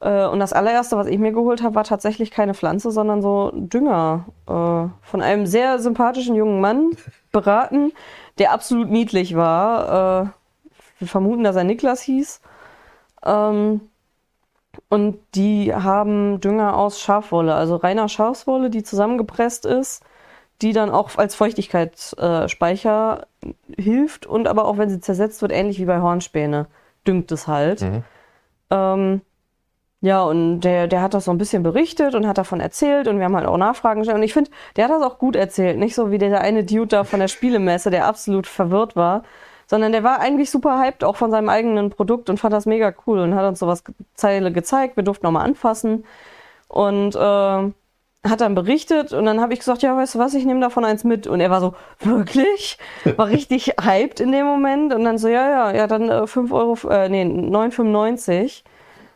Äh, und das allererste, was ich mir geholt habe, war tatsächlich keine Pflanze, sondern so Dünger. Äh, von einem sehr sympathischen jungen Mann beraten, der absolut niedlich war. Äh, wir vermuten, dass er Niklas hieß. Ähm, und die haben Dünger aus Schafwolle, also reiner Schafswolle, die zusammengepresst ist, die dann auch als Feuchtigkeitsspeicher hilft und aber auch wenn sie zersetzt wird, ähnlich wie bei Hornspäne, düngt es halt. Mhm. Ähm, ja, und der, der hat das so ein bisschen berichtet und hat davon erzählt und wir haben halt auch Nachfragen gestellt. Und ich finde, der hat das auch gut erzählt. Nicht so wie der eine Dude da von der Spielemesse, der absolut verwirrt war, sondern der war eigentlich super hyped auch von seinem eigenen Produkt und fand das mega cool und hat uns sowas Zeile gezeigt. Wir durften nochmal anfassen und äh, hat dann berichtet und dann habe ich gesagt, ja, weißt du was, ich nehme davon eins mit. Und er war so, wirklich? War richtig hyped in dem Moment und dann so, ja, ja, ja, dann äh, 5 Euro, äh, nee, 9,95.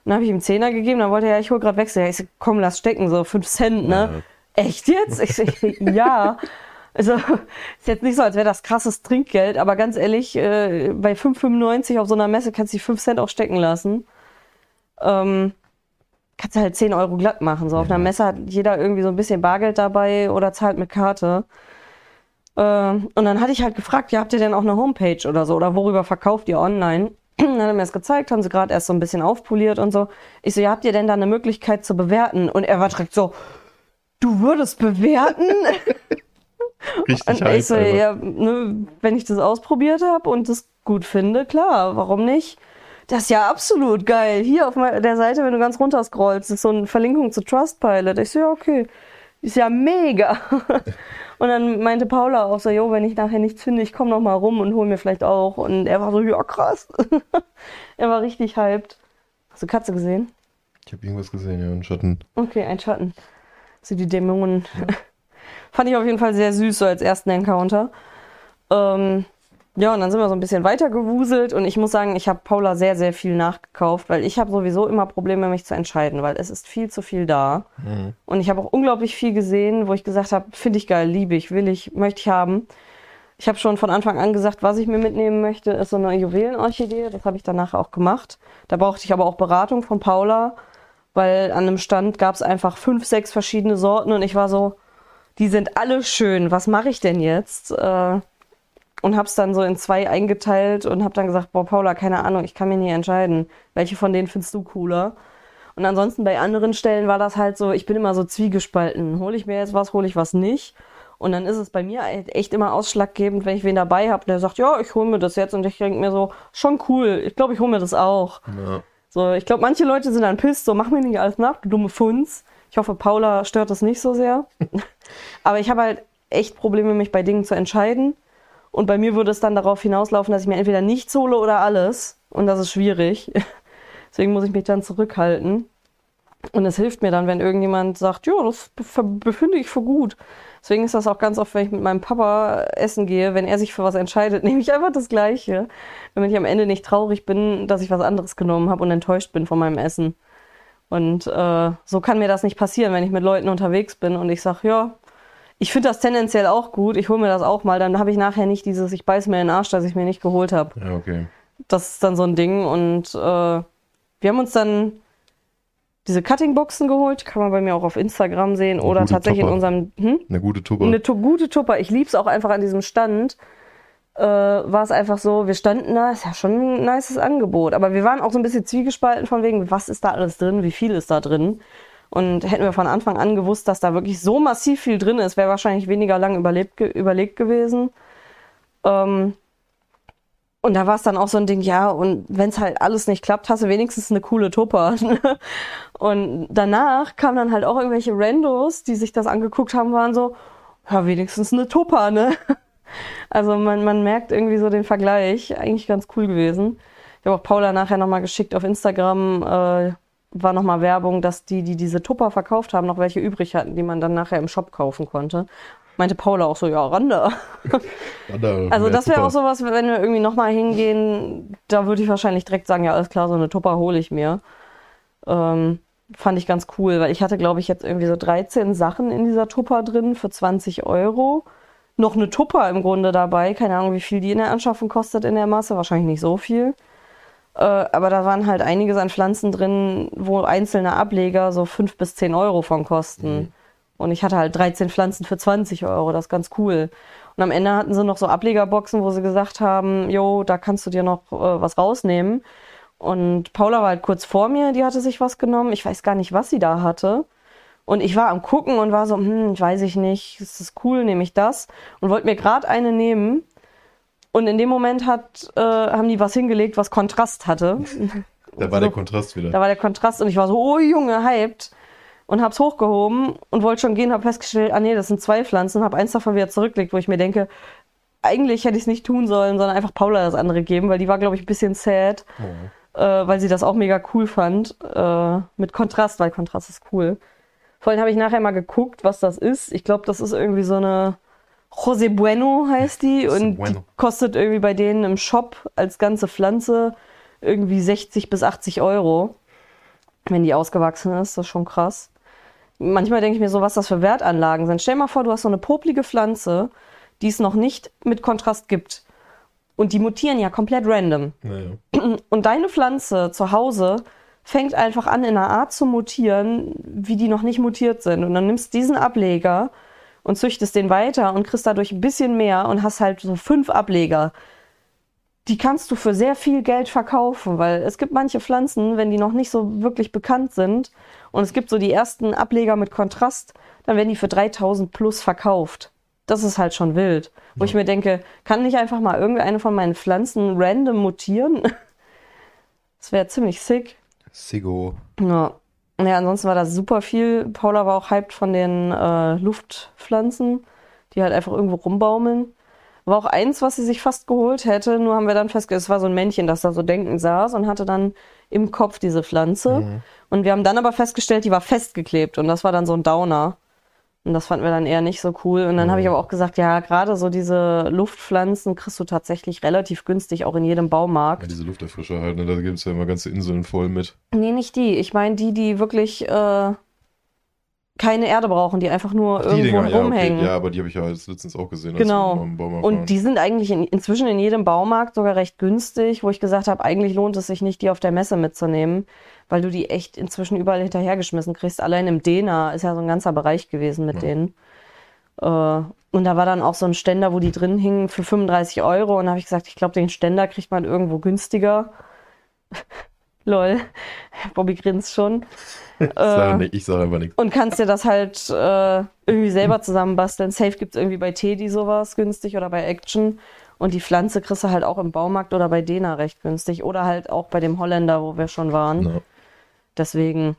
Dann habe ich ihm 10er gegeben, dann wollte er, ja, ich hol grad Wechsel. Ja, ich so, komm, lass stecken, so 5 Cent, ne? Echt jetzt? Ich so, ja. Also ist jetzt nicht so, als wäre das krasses Trinkgeld, aber ganz ehrlich, äh, bei 5,95 auf so einer Messe kannst du die 5 Cent auch stecken lassen. Ähm, kannst du halt 10 Euro glatt machen. So auf Ja. einer Messe hat jeder irgendwie so ein bisschen Bargeld dabei oder zahlt mit Karte. Äh, und dann hatte ich halt gefragt, ja, habt ihr denn auch eine Homepage oder so? Oder worüber verkauft ihr online? Dann hat er mir das gezeigt, haben sie gerade erst so ein bisschen aufpoliert und so. Ich so, ja, habt ihr denn da eine Möglichkeit zu bewerten? Und er war direkt so, du würdest bewerten? Richtig Und ich so, einfach. ja, ne, wenn ich das ausprobiert habe und das gut finde, klar, warum nicht? Das ist ja absolut geil. Hier auf der Seite, wenn du ganz runter scrollst, ist so eine Verlinkung zu Trustpilot. Ich so, ja, okay. Ist ja mega. und dann meinte Paula auch so, jo, wenn ich nachher nichts finde, ich komme noch mal rum und hol mir vielleicht auch. Und er war so, ja, krass. er war richtig hyped. Hast du Katze gesehen? Ich habe irgendwas gesehen, ja, einen Schatten. Okay, ein Schatten. So die Dämonen. Fand ich auf jeden Fall sehr süß, so als ersten Encounter. Ähm, ja, und dann sind wir so ein bisschen weiter gewuselt und ich muss sagen, ich habe Paula sehr, sehr viel nachgekauft, weil ich habe sowieso immer Probleme, mich zu entscheiden, weil es ist viel zu viel da. Mhm. Und ich habe auch unglaublich viel gesehen, wo ich gesagt habe, finde ich geil, liebe ich, will ich, möchte ich haben. Ich habe schon von Anfang an gesagt, was ich mir mitnehmen möchte, ist so eine Juwelenorchidee. Das habe ich danach auch gemacht. Da brauchte ich aber auch Beratung von Paula, weil an einem Stand gab es einfach fünf, sechs verschiedene Sorten und ich war so, die sind alle schön, was mache ich denn jetzt? Äh, und habe es dann so in zwei eingeteilt und habe dann gesagt, boah Paula, keine Ahnung, ich kann mir nie entscheiden, welche von denen findest du cooler? Und ansonsten bei anderen Stellen war das halt so, ich bin immer so zwiegespalten. Hole ich mir jetzt was, hole ich was nicht? Und dann ist es bei mir halt echt immer ausschlaggebend, wenn ich wen dabei habe, der sagt, ja, ich hole mir das jetzt. Und ich denke mir so, schon cool, ich glaube, ich hole mir das auch. Ja. So, ich glaube, manche Leute sind dann pisst, so, mach mir nicht alles nach, du dumme Funz. Ich hoffe, Paula stört das nicht so sehr. Aber ich habe halt echt Probleme, mich bei Dingen zu entscheiden. Und bei mir würde es dann darauf hinauslaufen, dass ich mir entweder nichts hole oder alles. Und das ist schwierig. Deswegen muss ich mich dann zurückhalten. Und es hilft mir dann, wenn irgendjemand sagt, ja, das bef- befinde ich für gut. Deswegen ist das auch ganz oft, wenn ich mit meinem Papa essen gehe, wenn er sich für was entscheidet, nehme ich einfach das Gleiche. Damit ich am Ende nicht traurig bin, dass ich was anderes genommen habe und enttäuscht bin von meinem Essen. Und äh, so kann mir das nicht passieren, wenn ich mit Leuten unterwegs bin und ich sage, ja, ich finde das tendenziell auch gut, ich hole mir das auch mal, dann habe ich nachher nicht dieses, ich beiß mir in den Arsch, dass ich mir nicht geholt habe. ja, okay. Das ist dann so ein Ding und äh, wir haben uns dann diese Cuttingboxen geholt, kann man bei mir auch auf Instagram sehen Eine oder tatsächlich in Topper. unserem, hm? Eine gute Tupper. Eine tu- gute Tupper. Ich lieb's auch einfach an diesem Stand. Äh, war es einfach so, wir standen da, ist ja schon ein nices Angebot. Aber wir waren auch so ein bisschen zwiegespalten von wegen, was ist da alles drin, wie viel ist da drin. Und hätten wir von Anfang an gewusst, dass da wirklich so massiv viel drin ist, wäre wahrscheinlich weniger lang überlebt, ge überlegt gewesen. Ähm, und da war es dann auch so ein Ding, ja, und wenn es halt alles nicht klappt, hast du wenigstens eine coole Tupper. und danach kamen dann halt auch irgendwelche Randos, die sich das angeguckt haben, waren so, ja, wenigstens eine Tupper, ne? Also man, man merkt irgendwie so den Vergleich. Eigentlich ganz cool gewesen. Ich habe auch Paula nachher nochmal geschickt auf Instagram, äh, war nochmal Werbung, dass die, die diese Tupper verkauft haben, noch welche übrig hatten, die man dann nachher im Shop kaufen konnte. Meinte Paula auch so, ja, Randa. Also das wäre auch sowas, wenn wir irgendwie nochmal hingehen, da würde ich wahrscheinlich direkt sagen, ja, alles klar, so eine Tupper hole ich mir. Ähm, fand ich ganz cool, weil ich hatte, glaube ich, jetzt irgendwie so 13 Sachen in dieser Tupper drin für 20 Euro. Noch eine Tupper im Grunde dabei, keine Ahnung, wie viel die in der Anschaffung kostet in der Masse, wahrscheinlich nicht so viel. Äh, aber da waren halt einiges an Pflanzen drin, wo einzelne Ableger so 5 bis 10 Euro von kosten. Und ich hatte halt 13 Pflanzen für 20 Euro, das ist ganz cool. Und am Ende hatten sie noch so Ablegerboxen, wo sie gesagt haben, jo, da kannst du dir noch äh, was rausnehmen. Und Paula war halt kurz vor mir, die hatte sich was genommen. Ich weiß gar nicht, was sie da hatte. Und ich war am gucken und war so, hm, weiß ich nicht, ist das cool, nehme ich das? Und wollte mir gerade eine nehmen. Und in dem Moment hat, äh, haben die was hingelegt, was Kontrast hatte. Da war so. der Kontrast wieder. Da war der Kontrast und ich war so, oh Junge, hyped. Und hab's hochgehoben und wollte schon gehen, hab festgestellt, ah nee, das sind zwei Pflanzen, hab eins davon wieder zurückgelegt, wo ich mir denke, eigentlich hätte ich es nicht tun sollen, sondern einfach Paula das andere geben, weil die war, glaube ich, ein bisschen sad, Oh. äh, weil sie das auch mega cool fand. Äh, mit Kontrast, weil Kontrast ist cool. Vor allem habe ich nachher mal geguckt, was das ist. Ich glaube, das ist irgendwie so eine José Bueno heißt die José und die Bueno. kostet irgendwie bei denen im Shop als ganze Pflanze irgendwie 60 bis 80 Euro, wenn die ausgewachsen ist. Das ist schon krass. Manchmal denke ich mir so, was das für Wertanlagen sind. Stell dir mal vor, du hast so eine poplige Pflanze, die es noch nicht mit Kontrast gibt. Und die mutieren ja komplett random. Naja. Und deine Pflanze zu Hause fängt einfach an, in einer Art zu mutieren, wie die noch nicht mutiert sind. Und dann nimmst du diesen Ableger und züchtest den weiter und kriegst dadurch ein bisschen mehr und hast halt so fünf Ableger. Die kannst du für sehr viel Geld verkaufen, weil es gibt manche Pflanzen, wenn die noch nicht so wirklich bekannt sind und es gibt so die ersten Ableger mit Kontrast, dann werden die für 3000 plus verkauft. Das ist halt schon wild. Wo ich mir denke, kann nicht einfach mal irgendeine von meinen Pflanzen random mutieren? Das wäre ziemlich sick. Sigo. Ja. Ja, ansonsten war da super viel. Paula war auch hyped von den äh, Luftpflanzen, die halt einfach irgendwo rumbaumeln. War auch eins, was sie sich fast geholt hätte, nur haben wir dann festgestellt, es war so ein Männchen, das da so denkend saß und hatte dann im Kopf diese Pflanze. Und wir haben dann aber festgestellt, die war festgeklebt und das war dann so ein Downer. Und das fanden wir dann eher nicht so cool. Und dann habe ich aber auch gesagt, ja, gerade so diese Luftpflanzen kriegst du tatsächlich relativ günstig auch in jedem Baumarkt. Ja, diese Lufterfrischer halt, ne? da gibt es ja immer ganze Inseln voll mit. Nee, nicht die. Ich meine die, die wirklich äh, keine Erde brauchen, die einfach nur Die irgendwo Dinger, ja, rumhängen. okay. Ja, aber die habe ich ja jetzt letztens auch gesehen. Genau. wir am Baumarkt Und die sind eigentlich in, inzwischen in jedem Baumarkt sogar recht günstig, wo ich gesagt habe, eigentlich lohnt es sich nicht, die auf der Messe mitzunehmen, weil du die echt inzwischen überall hinterhergeschmissen kriegst. Allein im Dena ist ja so ein ganzer Bereich gewesen mit Ja. denen. Äh, und da war dann auch so ein Ständer, wo die drin hingen für 35 Euro. Und da habe ich gesagt, ich glaube, den Ständer kriegt man irgendwo günstiger. Lol. Bobby grinst schon. Ich sage äh, nicht- ich sage einfach nichts. Und kannst dir das halt äh, irgendwie selber zusammenbasteln. Safe gibt's irgendwie bei Teddy sowas günstig oder bei Action. Und die Pflanze kriegst du halt auch im Baumarkt oder bei Dena recht günstig. Oder halt auch bei dem Holländer, wo wir schon waren. Ja. Deswegen.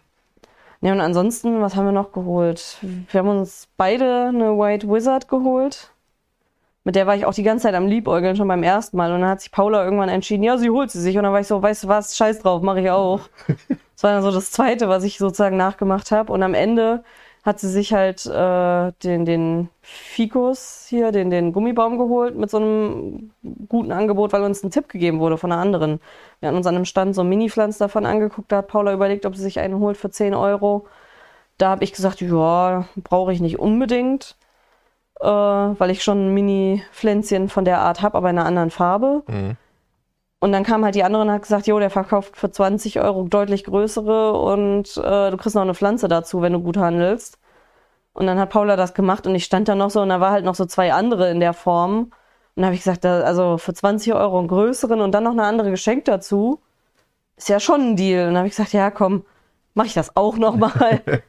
Ne, und ansonsten, was haben wir noch geholt? Wir haben uns beide eine White Wizard geholt. Mit der war ich auch die ganze Zeit am Liebäugeln, schon beim ersten Mal. Und dann hat sich Paula irgendwann entschieden, ja, sie holt sie sich. Und dann war ich so, weißt du was, scheiß drauf, mache ich auch. Das war dann so das Zweite, was ich sozusagen nachgemacht habe. Und am Ende hat sie sich halt äh, den, den Ficus hier, den, den Gummibaum geholt mit so einem guten Angebot, weil uns ein Tipp gegeben wurde von einer anderen. Wir hatten uns an einem Stand so Mini-Pflanzen davon angeguckt, da hat Paula überlegt, ob sie sich einen holt für 10 Euro. Da habe ich gesagt, ja, brauche ich nicht unbedingt, äh, weil ich schon ein Mini-Pflänzchen von der Art habe, aber in einer anderen Farbe. Mhm. Und dann kam halt die andere und hat gesagt, jo, der verkauft für 20 Euro deutlich größere und äh, du kriegst noch eine Pflanze dazu, wenn du gut handelst. Und dann hat Paula das gemacht und ich stand da noch so und da war halt noch so zwei andere in der Form. Und dann habe ich gesagt, da, also für 20 Euro einen größeren und dann noch eine andere geschenkt dazu, ist ja schon ein Deal. Und dann habe ich gesagt, ja komm, mach ich das auch nochmal.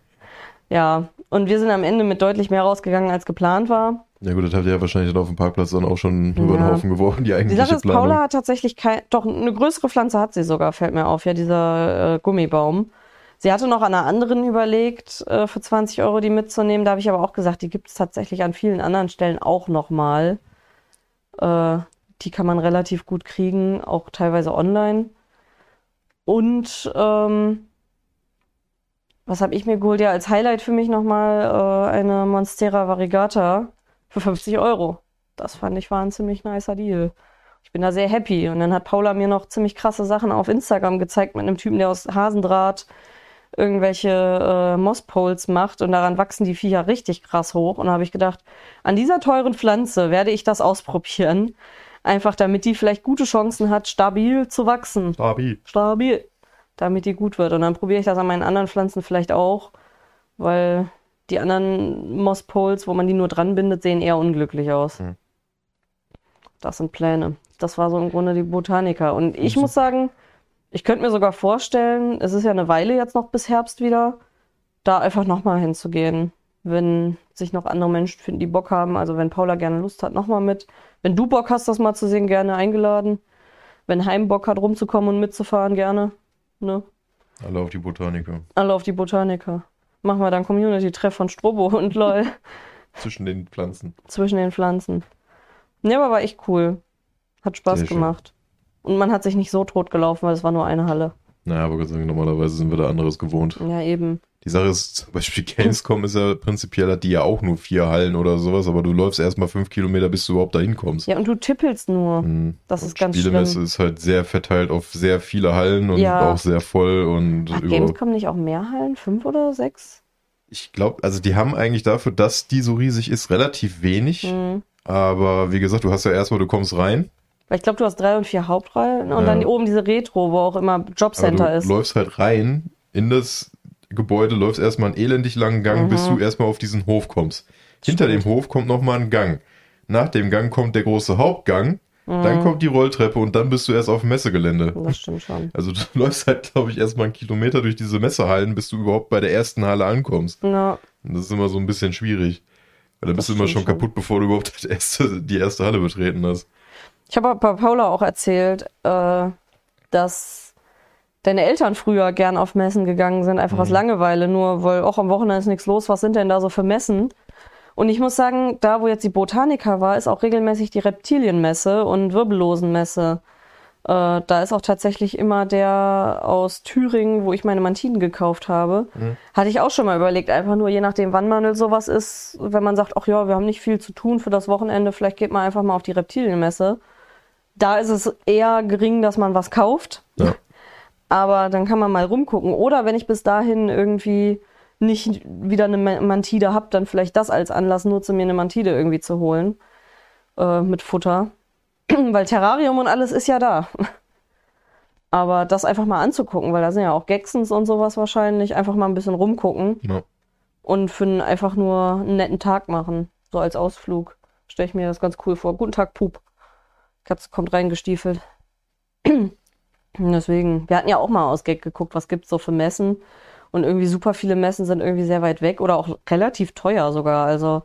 ja, und wir sind am Ende mit deutlich mehr rausgegangen, als geplant war. Ja gut, das habt ihr ja wahrscheinlich dann auf dem Parkplatz dann auch schon über den Ja. Haufen geworfen, die Die eigentliche Sache ist, Planung. Paula hat tatsächlich kein, doch eine größere Pflanze hat sie sogar, fällt mir auf, ja, dieser äh, Gummibaum. Sie hatte noch an einer anderen überlegt, äh, für 20 Euro die mitzunehmen. Da habe ich aber auch gesagt, die gibt es tatsächlich an vielen anderen Stellen auch nochmal. Äh, die kann man relativ gut kriegen, auch teilweise online. Und ähm, was habe ich mir geholt? Ja, als Highlight für mich nochmal äh, eine Monstera variegata für 50 Euro. Das fand ich war ein ziemlich nicer Deal. Ich bin da sehr happy. Und dann hat Paula mir noch ziemlich krasse Sachen auf Instagram gezeigt mit einem Typen, der aus Hasendraht irgendwelche äh, Mosspoles macht und daran wachsen die Viecher richtig krass hoch. Und da habe ich gedacht, an dieser teuren Pflanze werde ich das ausprobieren. Einfach damit die vielleicht gute Chancen hat, stabil zu wachsen. Stabil. Stabil. Damit die gut wird. Und dann probiere ich das an meinen anderen Pflanzen vielleicht auch, weil die anderen Mosspoles, wo man die nur dran bindet, sehen eher unglücklich aus. Hm. Das sind Pläne. Das war so im Grunde die Botaniker. Und ich muss sagen, ich könnte mir sogar vorstellen, es ist ja eine Weile jetzt noch bis Herbst wieder, da einfach nochmal hinzugehen. Wenn sich noch andere Menschen finden, die Bock haben. Also wenn Paula gerne Lust hat, nochmal mit. Wenn du Bock hast, das mal zu sehen, gerne eingeladen. Wenn Heim Bock hat, rumzukommen und mitzufahren, gerne. Ne? Alle auf die Botaniker. Alle auf die Botaniker. Machen wir dann Community-Treff von Strobo und LOL Zwischen den Pflanzen. zwischen den Pflanzen. Ja, aber war echt cool. Hat Spaß Sehr schön. gemacht. Und man hat sich nicht so tot gelaufen, weil es war nur eine Halle. Naja, aber sei Dank, normalerweise sind wir da anderes gewohnt. Ja, eben. Die Sache ist, zum Beispiel Gamescom ist ja prinzipiell, hat die ja auch nur vier Hallen oder sowas, aber du läufst erstmal fünf Kilometer, bis du überhaupt dahin kommst. Ja, und du tippelst nur. Mhm. Das Und ist ganz Spielemesse schlimm. ist halt sehr verteilt auf sehr viele Hallen und Ja. auch sehr voll und Hat. Gamescom nicht auch mehr Hallen? Fünf oder sechs? Ich glaube, also die haben eigentlich dafür, dass die so riesig ist, relativ wenig. Mhm. Aber wie gesagt, du hast ja erstmal, du kommst rein, Weil ich glaube, du hast drei und vier Hauptreihen und Ja. dann oben diese Retro, wo auch immer Jobcenter du ist. läufst halt rein in das Gebäude, läufst erstmal einen elendig langen Gang, bis Mhm. du erstmal auf diesen Hof kommst. Hinter Stimmt. dem Hof kommt nochmal ein Gang. Nach dem Gang kommt der große Hauptgang, dann kommt die Rolltreppe und dann bist du erst auf dem Messegelände. Das stimmt schon. Also du läufst halt, glaube ich, erstmal einen Kilometer durch diese Messehallen, bis du überhaupt bei der ersten Halle ankommst. Ja, Und das ist immer so ein bisschen schwierig. Weil dann Das bist du immer schon schon. kaputt, bevor du überhaupt die erste, die erste Halle betreten hast. Ich habe bei Paula auch erzählt, äh, dass deine Eltern früher gern auf Messen gegangen sind, einfach aus Langeweile, nur weil auch am Wochenende ist nichts los. Was sind denn da so für Messen? Und ich muss sagen, da wo jetzt die Botanika war, ist auch regelmäßig die Reptilienmesse und Wirbellosenmesse. Äh, da ist auch tatsächlich immer der aus Thüringen, wo ich meine Mantinen gekauft habe. Hatte ich auch schon mal überlegt, einfach nur je nachdem, wann man sowas ist, wenn man sagt, ach ja, wir haben nicht viel zu tun für das Wochenende, vielleicht geht man einfach mal auf die Reptilienmesse. Da ist es eher gering, dass man was kauft. Ja. Aber dann kann man mal rumgucken. Oder wenn ich bis dahin irgendwie nicht wieder eine Ma- Mantide habe, dann vielleicht das als Anlass nutze, mir eine Mantide irgendwie zu holen. Äh, mit Futter. weil Terrarium und alles ist ja da. Aber das einfach mal anzugucken, weil da sind ja auch Gexens und sowas wahrscheinlich. Einfach mal ein bisschen rumgucken Ja. und für einen, einfach nur einen netten Tag machen. So als Ausflug. Stelle ich mir das ganz cool vor. Guten Tag, Pup. Katze kommt reingestiefelt. Deswegen, wir hatten ja auch mal aus Gag geguckt, was gibt's so für Messen. Und irgendwie super viele Messen sind irgendwie sehr weit weg oder auch relativ teuer sogar. Also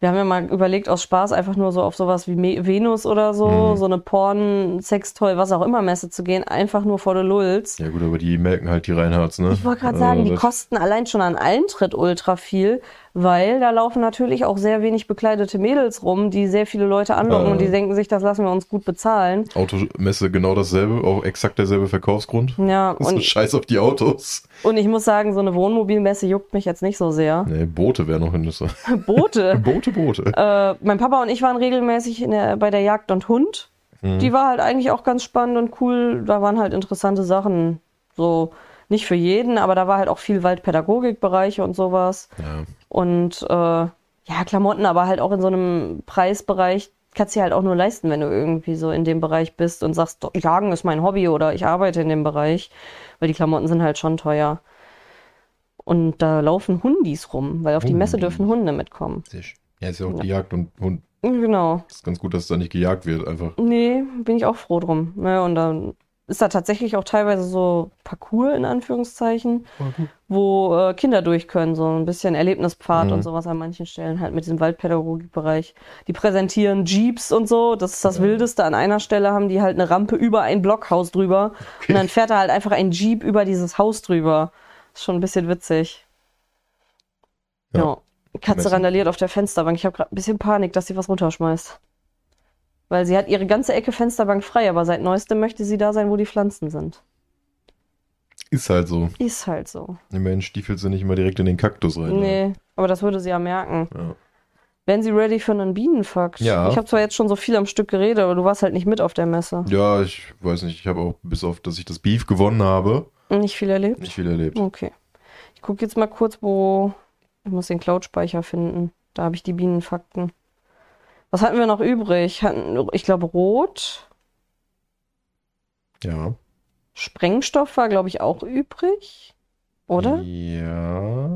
wir haben ja mal überlegt, aus Spaß einfach nur so auf sowas wie Me Venus oder so, Mhm. so eine Porn, Sextoy, was auch immer Messe zu gehen, einfach nur vor der Lulz. Ja gut, aber die melken halt die Reinhards, ne? Ich wollte gerade Also sagen, die das- kosten allein schon an Eintritt ultra viel, weil da laufen natürlich auch sehr wenig bekleidete Mädels rum, die sehr viele Leute anlocken Ja. und die denken sich, das lassen wir uns gut bezahlen. Automesse genau dasselbe, auch exakt derselbe Verkaufsgrund. Ja, Das ist und, Scheiß auf die Autos. und ich muss sagen, so eine Wohnmobilmesse juckt mich jetzt nicht so sehr. Nee, Boote wären noch Hindernisse. Boote. Boote, Boote. äh, mein Papa und ich waren regelmäßig der, bei der Jagd und Hund. Mhm. Die war halt eigentlich auch ganz spannend und cool. Da waren halt interessante Sachen. So, nicht für jeden, aber da war halt auch viel Waldpädagogikbereiche und sowas. Ja. Und äh, ja, Klamotten, aber halt auch in so einem Preisbereich kannst du dir halt auch nur leisten, wenn du irgendwie so in dem Bereich bist und sagst, "Doch, Jagen ist mein Hobby oder ich arbeite in dem Bereich, weil die Klamotten sind halt schon teuer. Und da laufen Hundis rum, weil auf die Messe dürfen Hunde mitkommen. Ja, ist ja auch die Jagd und Hund. Genau. Ist ganz gut, dass da nicht gejagt wird, einfach. Nee, bin ich auch froh drum. Ne, und dann ist da tatsächlich auch teilweise so Parcours in Anführungszeichen, wo äh, Kinder durch können, so ein bisschen Erlebnispfad Mhm. und sowas an manchen Stellen, halt mit diesem Waldpädagogikbereich. Die präsentieren Jeeps und so, das ist das Ja. Wildeste. An einer Stelle haben die halt eine Rampe über ein Blockhaus drüber und dann fährt da halt einfach ein Jeep über dieses Haus drüber. Ist schon ein bisschen witzig. Ja. Ja. Katze randaliert auf der Fensterbank. Ich habe gerade ein bisschen Panik, dass sie was runterschmeißt. Weil sie hat ihre ganze Ecke Fensterbank frei, aber seit neuestem möchte sie da sein, wo die Pflanzen sind. Ist halt so. Ist halt so. Immerhin stiefelt sie nicht immer direkt in den Kaktus rein. ne? Nee, aber das würde sie ja merken. Ja. Wären Sie ready für einen Bienenfakt? Ja. Ich habe zwar jetzt schon so viel am Stück geredet, aber du warst halt nicht mit auf der Messe. Ja, ich weiß nicht, ich habe auch bis auf, dass ich das Beef gewonnen habe, Nicht viel erlebt? nicht viel erlebt. Okay. Ich gucke jetzt mal kurz, wo. Ich muss den Cloud-Speicher finden. Da habe ich die Bienenfakten. Was hatten wir noch übrig? Ich glaube, Rot. Ja. Sprengstoff war, glaube ich, auch übrig. Oder? Ja.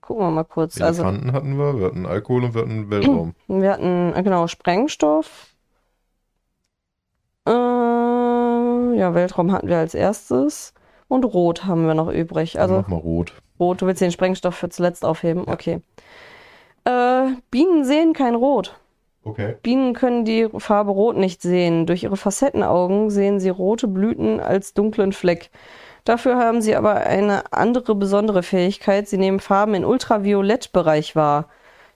Gucken wir mal kurz. Also, Elefanten hatten wir, wir hatten Alkohol und wir hatten Weltraum. wir hatten, äh, genau, Sprengstoff. Äh, ja, Weltraum hatten wir als erstes. Und Rot haben wir noch übrig. Also, Mach mal rot. Rot, du willst den Sprengstoff für zuletzt aufheben? Okay. Äh, Bienen sehen kein Rot. Okay. Bienen können die Farbe Rot nicht sehen. Durch ihre Facettenaugen sehen sie rote Blüten als dunklen Fleck. Dafür haben sie aber eine andere besondere Fähigkeit. Sie nehmen Farben im Ultraviolettbereich wahr.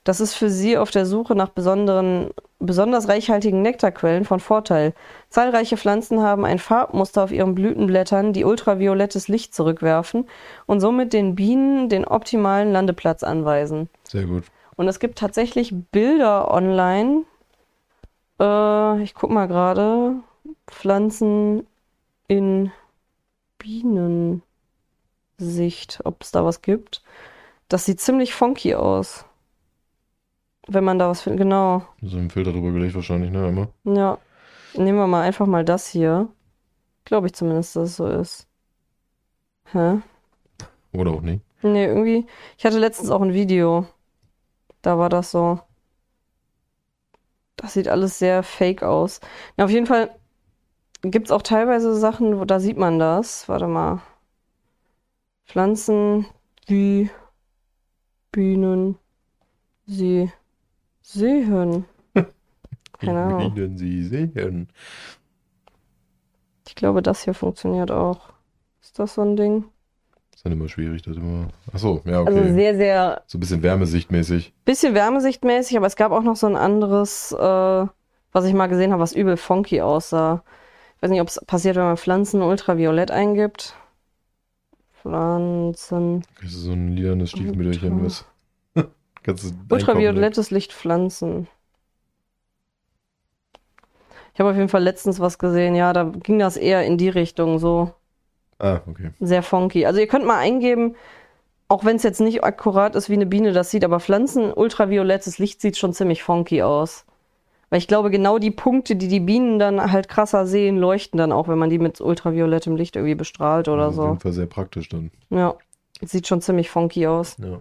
Das ist für sie auf der Suche nach besonderen, besonders reichhaltigen Nektarquellen von Vorteil. Zahlreiche Pflanzen haben ein Farbmuster auf ihren Blütenblättern, die ultraviolettes Licht zurückwerfen und somit den Bienen den optimalen Landeplatz anweisen. Sehr gut. Und es gibt tatsächlich Bilder online. Äh, ich guck mal gerade. Pflanzen in Bienensicht, ob es da was gibt. Das sieht ziemlich funky aus. Wenn man da was findet. Genau. So ein Filter drüber gelegt wahrscheinlich, ne? Immer. Ja. Nehmen wir mal einfach mal das hier. Glaube ich zumindest, dass es so ist. Hä? Oder auch nicht. Nee, irgendwie. Ich hatte letztens auch ein Video. Da war das so. Das sieht alles sehr fake aus. Ja, auf jeden Fall gibt es auch teilweise Sachen, wo da sieht man das. Warte mal. Pflanzen, die Bienen, sie sehen. Keine Ahnung. Bienen Sie sehen. Ich glaube, das hier funktioniert auch. Ist das so ein Ding? Ist dann immer schwierig, das immer. Achso, ja, okay. Also sehr, sehr so ein bisschen wärmesichtmäßig. bisschen wärmesichtmäßig, aber es gab auch noch so ein anderes, äh, was ich mal gesehen habe, was übel funky aussah. Ich weiß nicht, ob es passiert, wenn man Pflanzen ultraviolett eingibt. Pflanzen. Kriegst du so ein lilanes Stiefmütterchen, was? Ultraviolettes Licht Pflanzen. Ich habe auf jeden Fall letztens was gesehen, ja, da ging das eher in die Richtung, so? Ah, okay. sehr funky. Also ihr könnt mal eingeben, auch wenn es jetzt nicht akkurat ist, wie eine Biene das sieht, aber Pflanzen ultraviolettes Licht sieht schon ziemlich funky aus. Weil ich glaube, genau die Punkte, die die Bienen dann halt krasser sehen, leuchten dann auch, wenn man die mit ultraviolettem Licht irgendwie bestrahlt oder Auf so. jeden Fall sehr praktisch dann. Ja, sieht schon ziemlich funky aus. Ja.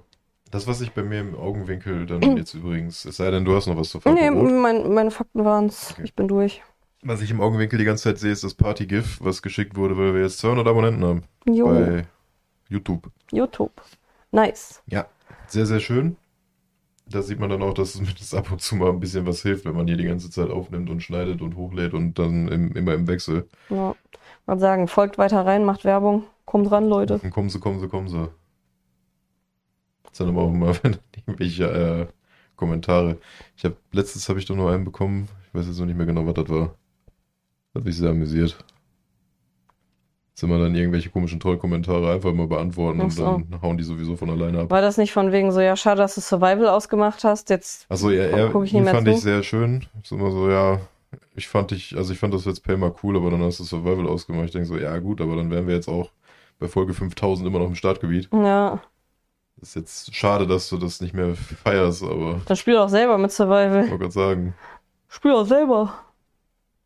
Das, was ich bei mir im Augenwinkel dann jetzt übrigens, es sei denn, du hast noch was zu Farbe Nee, mein, meine Fakten waren's. Okay. Ich bin durch. Was ich im Augenwinkel die ganze Zeit sehe, ist das Party-GIF, was geschickt wurde, weil wir jetzt 200 Abonnenten haben Jo, bei YouTube. YouTube. Nice. Ja, sehr, sehr schön. Da sieht man dann auch, dass es ab und zu mal ein bisschen was hilft, wenn man hier die ganze Zeit aufnimmt und schneidet und hochlädt und dann im, immer im Wechsel. Ja. Mal sagen, folgt weiter rein, macht Werbung. Kommt ran, Leute. Dann kommen sie, kommen sie, kommen sie. Das sind aber auch immer irgendwelche äh, Kommentare. Ich habe letztens habe ich doch noch einen bekommen. Ich weiß jetzt noch nicht mehr genau, was das war. Das hat mich sehr amüsiert. Sind wir dann irgendwelche komischen Trollkommentare einfach mal beantworten und dann hauen die sowieso von alleine ab. War das nicht von wegen so, ja, schade, dass du Survival ausgemacht hast? Jetzt Achso, ja, er, Guck ich nicht mehr fand zu. ich sehr schön. Ist immer so, ja, ich fand dich, also ich fand das Play mal cool, aber dann hast du Survival ausgemacht. Ich denke so, ja gut, aber dann wären wir jetzt auch bei Folge 5000 immer noch im Startgebiet. Ja, Ist jetzt schade, dass du das nicht mehr feierst, aber dann spiel doch selber mit Survival. ich wollte gerade sagen. Spiel doch selber.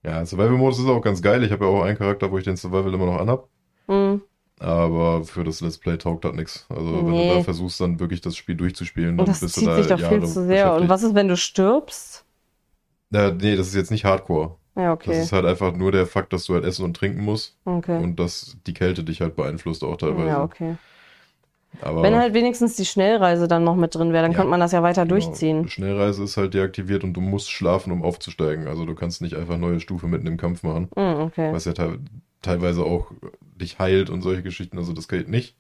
Ja, Survival-Modus ist auch ganz geil. Ich habe ja auch einen Charakter, wo ich den Survival immer noch anhab. Hm. Aber für das Let's Play taugt das nichts. Also wenn Nee. du da versuchst, dann wirklich das Spiel durchzuspielen, dann das bist du zieht da sich doch Jahre viel zu sehr. Und was ist, wenn du stirbst? Ja, nee, das ist jetzt nicht Hardcore. Ja, Das okay. ist halt einfach nur der Fakt, dass du halt essen und trinken musst Okay. und dass die Kälte dich halt beeinflusst auch teilweise. Ja, okay. Aber Wenn halt wenigstens die Schnellreise dann noch mit drin wäre, dann Ja, könnte man das ja weiter genau, durchziehen. Schnellreise ist halt deaktiviert und du musst schlafen, um aufzusteigen. Also du kannst nicht einfach neue Stufe mitten im Kampf machen, Hm, okay. was ja te teilweise auch dich heilt und solche Geschichten. Also das geht nicht.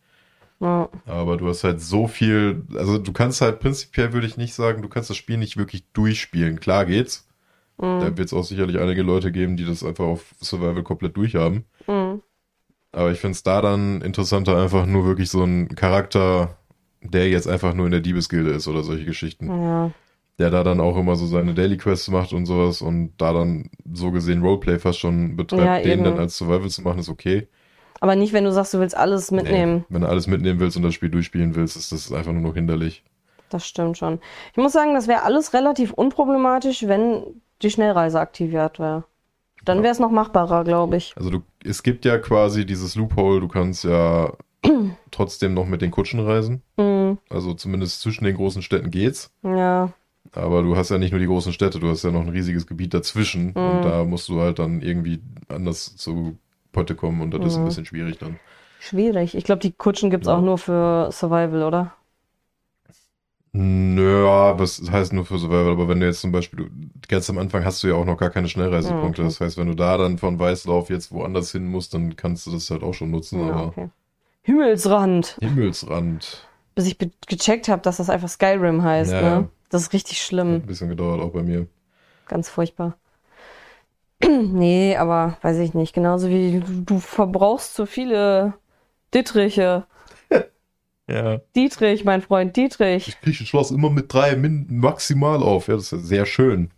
Ja. Aber du hast halt so viel, also du kannst halt prinzipiell würde ich nicht sagen, du kannst das Spiel nicht wirklich durchspielen. Klar geht's. Hm, Da wird es auch sicherlich einige Leute geben, die das einfach auf Survival komplett durchhaben. hm. Aber ich finde es da dann interessanter, einfach nur wirklich so ein Charakter, der jetzt einfach nur in der Diebesgilde ist oder solche Geschichten. Ja. der da dann auch immer so seine Daily Quests macht und sowas und da dann so gesehen Roleplay fast schon betreibt, Ja, den dann als Survival zu machen, ist okay. Aber nicht, wenn du sagst, du willst alles mitnehmen. Nee, wenn du alles mitnehmen willst und das Spiel durchspielen willst, ist das einfach nur noch hinderlich. Das stimmt schon. Ich muss sagen, das wäre alles relativ unproblematisch, wenn die Schnellreise aktiviert wäre. Dann wäre es noch machbarer, glaube ich. Also du, es gibt ja quasi dieses Loophole, du kannst ja trotzdem noch mit den Kutschen reisen. Hm, Also zumindest zwischen den großen Städten geht's. ja, Aber du hast ja nicht nur die großen Städte, du hast ja noch ein riesiges Gebiet dazwischen. Mhm. Und da musst du halt dann irgendwie anders zu Potte kommen und das ist ein Mhm. bisschen schwierig dann. schwierig. Ich glaube, die Kutschen gibt es Ja. auch nur für Survival, oder? Naja, das heißt nur für Survival, aber wenn du jetzt zum Beispiel, ganz am Anfang hast du ja auch noch gar keine Schnellreisepunkte. Okay. Das heißt, wenn du da dann von Weißlauf jetzt woanders hin musst, dann kannst du das halt auch schon nutzen. Ja, aber okay. Himmelsrand. Himmelsrand. Bis ich gecheckt habe, dass das einfach Skyrim heißt, Ja, ne? Das ist richtig Hat schlimm. ein bisschen gedauert, auch bei mir. Ganz furchtbar. nee, aber weiß ich nicht. Genauso wie du, du verbrauchst zu viele Dittriche. Ja. Dietrich, mein Freund, Dietrich. Ich kriege ein Schloss immer mit drei min maximal auf. Ja, das ist ja sehr schön.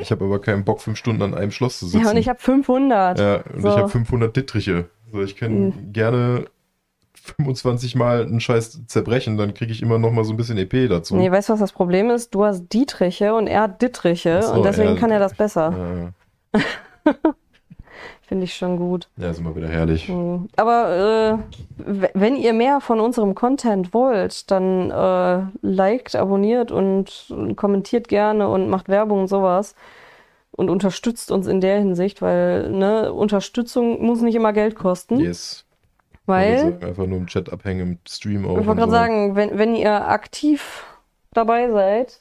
Ich habe aber keinen Bock, fünf Stunden an einem Schloss zu sitzen. Ja, und ich habe 500. Ja, und So. ich habe 500 Dittriche. So, ich kann Mhm. gerne 25 Mal einen Scheiß zerbrechen, dann kriege ich immer noch mal so ein bisschen EP dazu. Nee, weißt du, was das Problem ist? Du hast Dietriche und er hat Dittriche so, und deswegen er- kann er das besser. ja, Finde ich schon gut. ja, ist immer wieder herrlich. Mhm. Aber äh, wenn ihr mehr von unserem Content wollt, dann äh, liked, abonniert und kommentiert gerne und macht Werbung und sowas. Und unterstützt uns in der Hinsicht, weil ne, Unterstützung muss nicht immer Geld kosten. Yes. Weil, einfach nur im Chat abhängen, im Stream auch. ich wollte gerade so. sagen, wenn, wenn ihr aktiv dabei seid,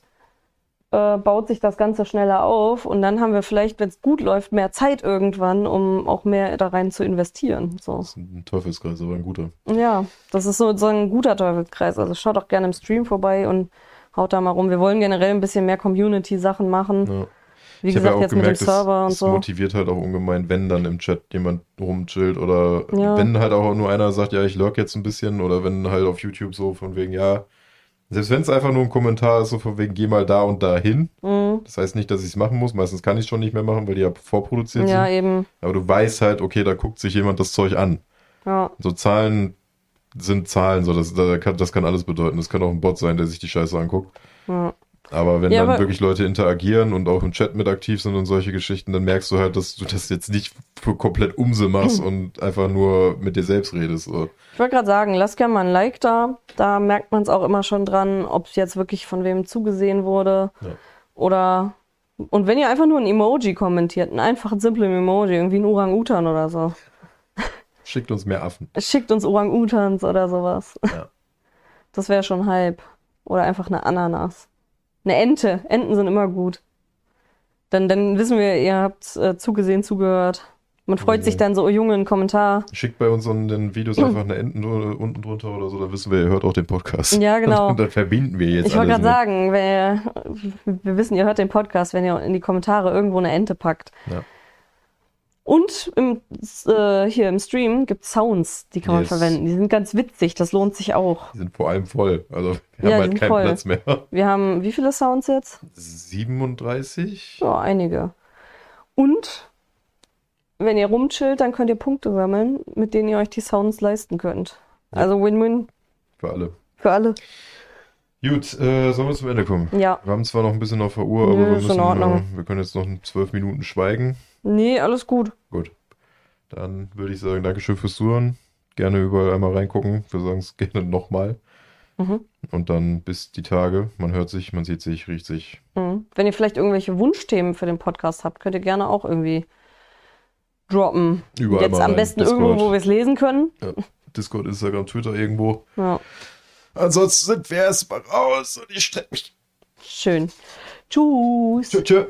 äh, baut sich das Ganze schneller auf und dann haben wir vielleicht, wenn es gut läuft, mehr Zeit irgendwann, um auch mehr da rein zu investieren. So. Das ist ein Teufelskreis, aber ein guter. Ja, das ist so, so ein guter Teufelskreis. Also schaut auch gerne im Stream vorbei und haut da mal rum. Wir wollen generell ein bisschen mehr Community-Sachen machen. Ja. Wie ich gesagt, ja auch jetzt gemerkt, mit dem Server das, und das so. motiviert halt auch ungemein, wenn dann im Chat jemand rumchillt oder Ja. wenn halt auch nur einer sagt, ja, ich lurk jetzt ein bisschen oder wenn halt auf YouTube so von wegen, ja, selbst wenn es einfach nur ein Kommentar ist, so von wegen, geh mal da und da hin. Mhm. Das heißt nicht, dass ich es machen muss. Meistens kann ich es schon nicht mehr machen, weil die ja vorproduziert Ja, sind. eben. Aber du weißt halt, okay, da guckt sich jemand das Zeug an. Ja. So Zahlen sind Zahlen, so das, das, kann, das kann alles bedeuten. Das kann auch ein Bot sein, der sich die Scheiße anguckt. ja. Aber wenn Ja, dann aber- wirklich Leute interagieren und auch im Chat mit aktiv sind und solche Geschichten, dann merkst du halt, dass du das jetzt nicht für komplett Umse machst und einfach nur mit dir selbst redest. So. Ich wollte gerade sagen, lasst gerne mal ein Like da. Da merkt man es auch immer schon dran, ob es jetzt wirklich von wem zugesehen wurde. Ja. Oder. Und wenn ihr einfach nur ein Emoji kommentiert, ein einfaches, simples Emoji, irgendwie ein Orang-Utan oder so. Schickt uns mehr Affen. Schickt uns Orang-Utans oder sowas. Ja. Das wäre schon Hype. Oder einfach eine Ananas. Eine Ente. Enten sind immer gut. Dann, dann wissen wir, ihr habt äh, zugesehen, zugehört. Man freut Ja. sich dann so, oh Junge, ein Kommentar. Schickt bei uns in den Videos einfach eine Enten dr- unten drunter oder so, da wissen wir, ihr hört auch den Podcast. Ja, genau. Und dann verbinden wir jetzt Ich wollte gerade sagen, wer, wir wissen, ihr hört den Podcast, wenn ihr in die Kommentare irgendwo eine Ente packt. Ja. Und im, äh, hier im Stream gibt es Sounds, die kann man Yes. verwenden. Die sind ganz witzig, das lohnt sich auch. Die sind vor allem voll. Also wir Ja, haben halt keinen voll. Platz mehr. Wir haben wie viele Sounds jetzt? 37? Ja, einige. Und wenn ihr rumchillt, dann könnt ihr Punkte sammeln, mit denen ihr euch die Sounds leisten könnt. Ja. Also Win-Win Für alle. für alle. Gut, äh, sollen wir zum Ende kommen? Ja. Wir haben zwar noch ein bisschen auf der Uhr, Nö, aber wir müssen, äh, wir können jetzt noch zwölf Minuten schweigen. Nee, alles gut. Gut. Dann würde ich sagen, Dankeschön fürs Zuhören. Gerne überall einmal reingucken. Wir sagen es gerne nochmal. Mhm. Und dann bis die Tage. Man hört sich, man sieht sich, riecht sich. Mhm. Wenn ihr vielleicht irgendwelche Wunschthemen für den Podcast habt, könnt ihr gerne auch irgendwie droppen. Überall Jetzt mal am besten Discord. irgendwo, wo wir es lesen können. Ja. Discord, Instagram, Twitter irgendwo. Ja, Ansonsten sind wir erstmal raus und ich strecke mich. schön. Tschüss. Tschö, tschö.